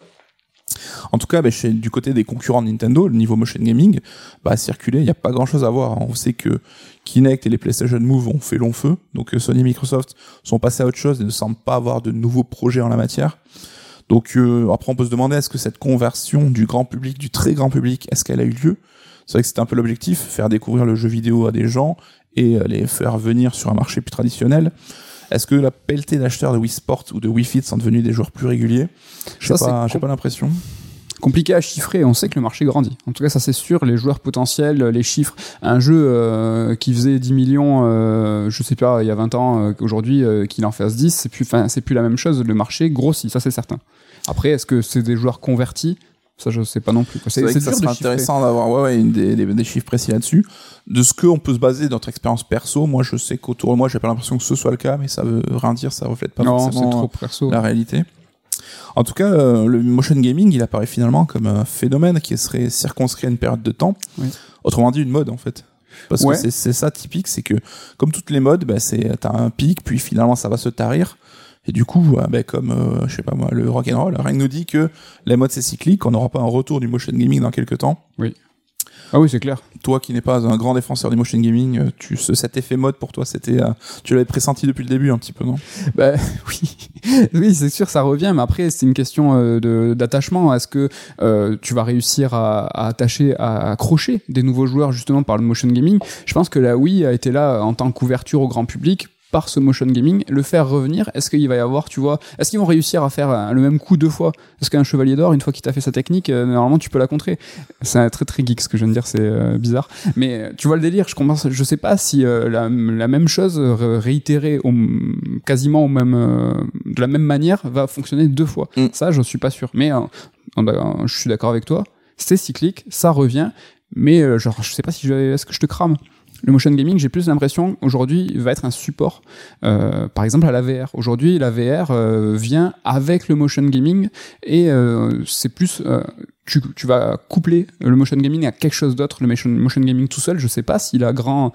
En tout cas, chez, du côté des concurrents de Nintendo, le niveau motion gaming, bah, circuler, il n'y a pas grand-chose à voir. On sait que Kinect et les PlayStation Move ont fait long feu, donc euh, Sony et Microsoft sont passés à autre chose et ne semblent pas avoir de nouveaux projets en la matière. Donc euh, après, on peut se demander est-ce que cette conversion du grand public, du très grand public, est-ce qu'elle a eu lieu? C'est vrai que c'était un peu l'objectif, faire découvrir le jeu vidéo à des gens et euh, les faire venir sur un marché plus traditionnel. Est-ce que la pelletée d'acheteurs de Wii Sport ou de Wii Fit sont devenus des joueurs plus réguliers? Je sais pas, pas l'impression. Compliqué à chiffrer, on sait que le marché grandit. En tout cas, ça c'est sûr, les joueurs potentiels, les chiffres. Un jeu euh, qui faisait 10 millions, euh, je sais pas, il y a 20 ans, euh, aujourd'hui, qu'il en fasse 10, c'est plus, c'est plus la même chose. Le marché grossit, ça c'est certain. Après, est-ce que c'est des joueurs convertis? Ça, je sais pas non plus. C'est ça serait intéressant d'avoir ouais, ouais, une des, des- des chiffres précis là-dessus. De ce qu'on peut se baser notre expérience perso, moi je sais qu'autour de moi, j'ai pas l'impression que ce soit le cas, mais ça veut rien dire, ça reflète pas Non, forcément trop perso. la réalité. En tout cas, euh, le motion gaming, il apparaît finalement comme un phénomène qui serait circonscrit à une période de temps. Oui. Autrement dit, une mode en fait. Parce Ouais. que c'est- c'est ça typique, c'est que comme toutes les modes, bah, c'est t'as un pic, puis finalement ça va se tarir. Et du coup, ben, comme euh, je sais pas moi, le rock and roll, rien nous dit que les modes c'est cyclique, on n'aura pas un retour du motion gaming dans quelques temps. Ah oui, c'est clair. Toi qui n'es pas un grand défenseur du motion gaming, euh, tu ce, cet effet mode pour toi, c'était, euh, tu l'avais pressenti depuis le début un petit peu, non? Bah oui, oui, c'est sûr, ça revient, mais après c'est une question euh, d'attachement. Est-ce que euh, tu vas réussir à, à attacher, à accrocher des nouveaux joueurs justement par le motion gaming? Je pense que la Wii a été là en tant qu'ouverture au grand public par ce motion gaming, le faire revenir, est-ce qu'il va y avoir, tu vois, est-ce qu'ils vont réussir à faire euh, le même coup deux fois? Parce qu'un chevalier d'or, une fois qu'il t'a fait sa technique, euh, normalement tu peux la contrer? C'est très très geek ce que je viens de dire, c'est euh, bizarre. Mais tu vois le délire, je commence, je sais pas si euh, la, la même chose réitérée au, quasiment au même, de la même manière va fonctionner deux fois. Mm. Ça, je suis pas sûr. Mais je suis d'accord avec toi, c'est cyclique, ça revient, mais genre je sais pas si je est-ce que je te crame? Le motion gaming, j'ai plus l'impression aujourd'hui va être un support, euh, par exemple à la VR. Aujourd'hui, la VR euh, vient avec le motion gaming et euh, c'est plus euh, tu, tu vas coupler le motion gaming à quelque chose d'autre. Le motion, motion gaming tout seul, je sais pas s'il a grand,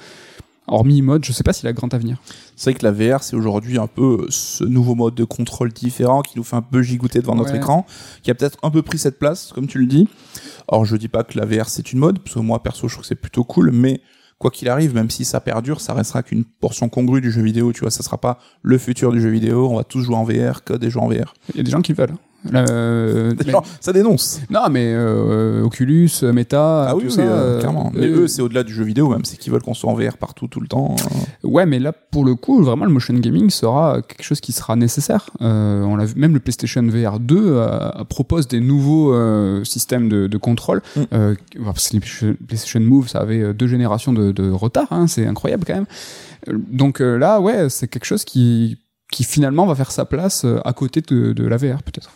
hormis mode, je sais pas s'il a grand avenir. C'est vrai que la VR, c'est aujourd'hui un peu ce nouveau mode de contrôle différent qui nous fait un peu gigoter devant notre écran, qui a peut-être un peu pris cette place, comme tu le dis. Alors, je dis pas que la VR c'est une mode, parce que moi, perso, je trouve que c'est plutôt cool, mais quoi qu'il arrive, même si ça perdure, ça restera qu'une portion congrue du jeu vidéo, tu vois, ça sera pas le futur du jeu vidéo, on va tous jouer en VR, code et jouer en VR. Il y a des gens qui le veulent. Euh, mais- Genre, ça dénonce. non, mais euh, Oculus, Meta, Ah tout oui, oui, ça, euh, euh, clairement. Mais euh, eux, c'est au-delà du jeu vidéo, même, c'est qu'ils veulent qu'on soit en VR partout, tout le temps. Ouais, mais là, pour le coup, vraiment, le motion gaming sera quelque chose qui sera nécessaire. Euh, on l'a vu, même le PlayStation VR 2 euh, propose des nouveaux euh, systèmes de, de contrôle. Mm. Parce que les PlayStation Move, ça avait deux générations de, de retard, hein, c'est incroyable quand même. Donc là, ouais, c'est quelque chose qui, qui finalement va faire sa place à côté de, de la VR, peut-être.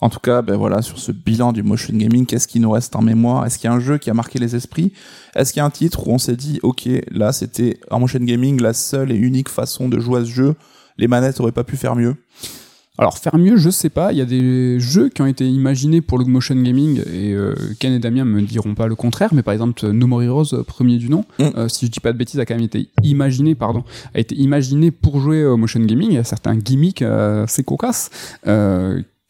En tout cas, ben voilà, sur ce bilan du motion gaming, qu'est-ce qui nous reste en mémoire? Est-ce qu'il y a un jeu qui a marqué les esprits? Est-ce qu'il y a un titre où on s'est dit, ok, là c'était en motion gaming la seule et unique façon de jouer à ce jeu, les manettes auraient pas pu faire mieux? Alors faire mieux, je sais pas. Il y a des jeux qui ont été imaginés pour le motion gaming et euh, Ken et Damien me diront pas le contraire. Mais par exemple, No More Heroes, euh, premier du nom, Mm. euh, si je dis pas de bêtises, a quand même été imaginé, pardon, a été imaginé pour jouer au motion gaming. Il y a certains gimmicks euh, assez cocasses.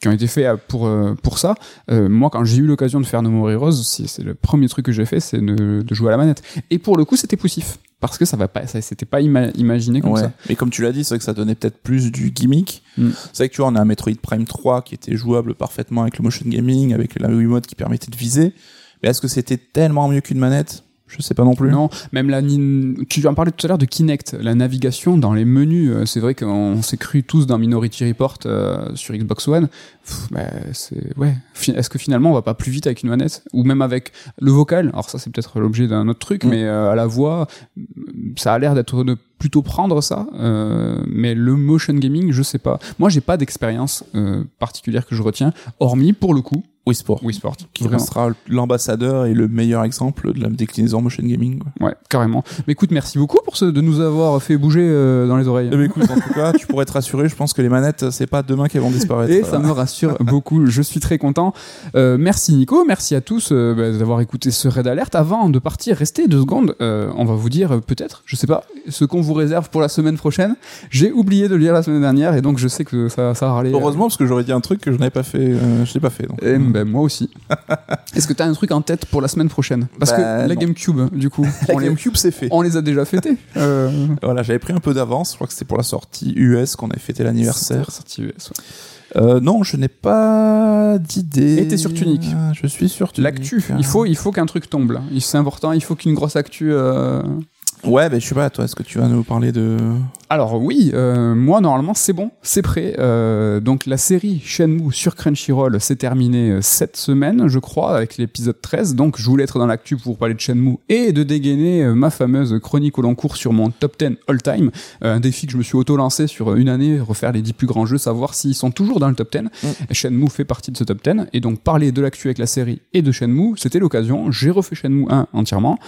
Qui ont été faits euh, pour euh, pour ça. Euh, moi, quand j'ai eu l'occasion de faire No More Heroes, c'est le premier truc que j'ai fait, c'est de, de jouer à la manette. Et pour le coup, c'était poussif parce que ça va pas, ça c'était pas ima- imaginé comme Ouais. ça. Mais comme tu l'as dit, c'est vrai que ça donnait peut-être plus du gimmick. Mm. C'est vrai que tu vois, on a un Metroid Prime 3 qui était jouable parfaitement avec le motion gaming, avec la Wiimote qui permettait de viser. Mais est-ce que c'était tellement mieux qu'une manette? Je sais pas non plus. Non, même la tu en parlais tout à l'heure de Kinect, la navigation dans les menus. euh, C'est vrai qu'on s'est cru tous dans Minority Report euh, sur Xbox One. Pff, bah, c'est ouais. Est-ce que finalement on va pas plus vite avec une manette? Ou même avec le vocal? Alors ça c'est peut-être l'objet d'un autre truc, Mm. mais euh, à la voix, ça a l'air d'être de plutôt prendre ça. euh, mais le motion gaming, je sais pas. Moi j'ai pas d'expérience particulière que je retiens, hormis pour le coup Wii Sport. Wii Sport. Qui Vraiment. restera l'ambassadeur et le meilleur exemple de la déclinaison motion gaming. quoi. Ouais, carrément. Mais écoute, merci beaucoup pour ce, de nous avoir fait bouger euh, dans les oreilles. Eh ben, écoute, en tout cas, tu pourrais être rassuré, je pense que les manettes, c'est pas demain qu'elles vont disparaître. Et ça me rassure beaucoup. Je suis très content. Euh, merci Nico, merci à tous euh, bah, d'avoir écouté ce raid alerte. Avant de partir, restez deux secondes. Euh, on va vous dire peut-être, je sais pas, ce qu'on vous réserve pour la semaine prochaine. J'ai oublié de le lire la semaine dernière et donc je sais que ça, ça va râler. Heureusement, parce que j'aurais dit un truc que je n'avais pas fait. euh, je l'ai pas fait. Donc. Et, ben, moi aussi. Est-ce que tu as un truc en tête pour la semaine prochaine Parce Bah, que la non. GameCube, du coup, La on, les, GameCube, c'est fait. on les a déjà fêtés. Euh, Voilà, j'avais pris un peu d'avance. Je crois que c'était pour la sortie US qu'on avait fêté l'anniversaire. sorti US, ouais. Euh, non, je n'ai pas d'idée. Et t'es sur Tunic. Ah, Je suis sur Tunic. L'actu, il faut, il faut qu'un truc tombe C'est important, il faut qu'une grosse actu. euh, Ouais, ben je sais pas, toi, est-ce que tu vas nous parler de. Alors oui, euh, moi normalement c'est bon, c'est prêt. Euh, donc la série Shenmue sur Crunchyroll s'est terminée euh, cette semaine, je crois, avec l'épisode 13. Donc je voulais être dans l'actu pour parler de Shenmue et de dégainer ma fameuse chronique au long cours sur mon top 10 all-time. Euh, un défi que je me suis auto-lancé sur une année, refaire les 10 plus grands jeux, savoir s'ils sont toujours dans le top 10. Et Shenmue fait partie de ce top 10. Et donc parler de l'actu avec la série et de Shenmue, c'était l'occasion. J'ai refait Shenmue 1 entièrement.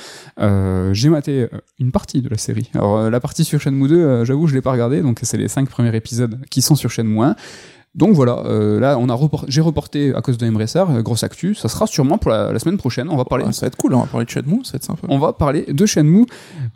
J'ai maté euh, une partie de la série. Alors euh, la partie sur Shenmue 2, euh, j'avoue, je l'ai pas regardé, donc c'est les cinq premiers épisodes qui sont sur Shenmue 1. Donc voilà, euh, là on a j'ai reporté à cause de Embracer, euh, grosse actu. Ça sera sûrement pour la, la semaine prochaine. On va parler. Ouais, ça va être cool, on va parler de Shenmue, ça va être sympa. On va parler de Shenmue.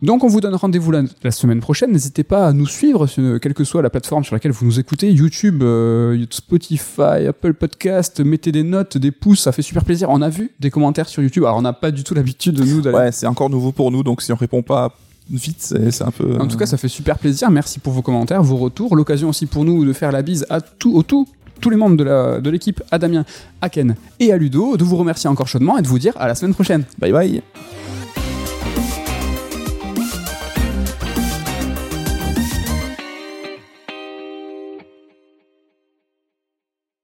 Donc on vous donne rendez-vous la, la semaine prochaine. N'hésitez pas à nous suivre, sur- quelle que soit la plateforme sur laquelle vous nous écoutez, YouTube, euh, Spotify, Apple Podcast. Mettez des notes, des pouces, ça fait super plaisir. On a vu des commentaires sur YouTube. Alors on n'a pas du tout l'habitude de nous d'aller. Ouais, c'est encore nouveau pour nous, donc si on répond pas vite, c'est un peu. En tout cas, ça fait super plaisir. Merci pour vos commentaires, vos retours. L'occasion aussi pour nous de faire la bise à tout, au tout, tous les membres de la- de l'équipe, à Damien, à Ken et à Ludo, de vous remercier encore chaudement et de vous dire à la semaine prochaine. Bye bye.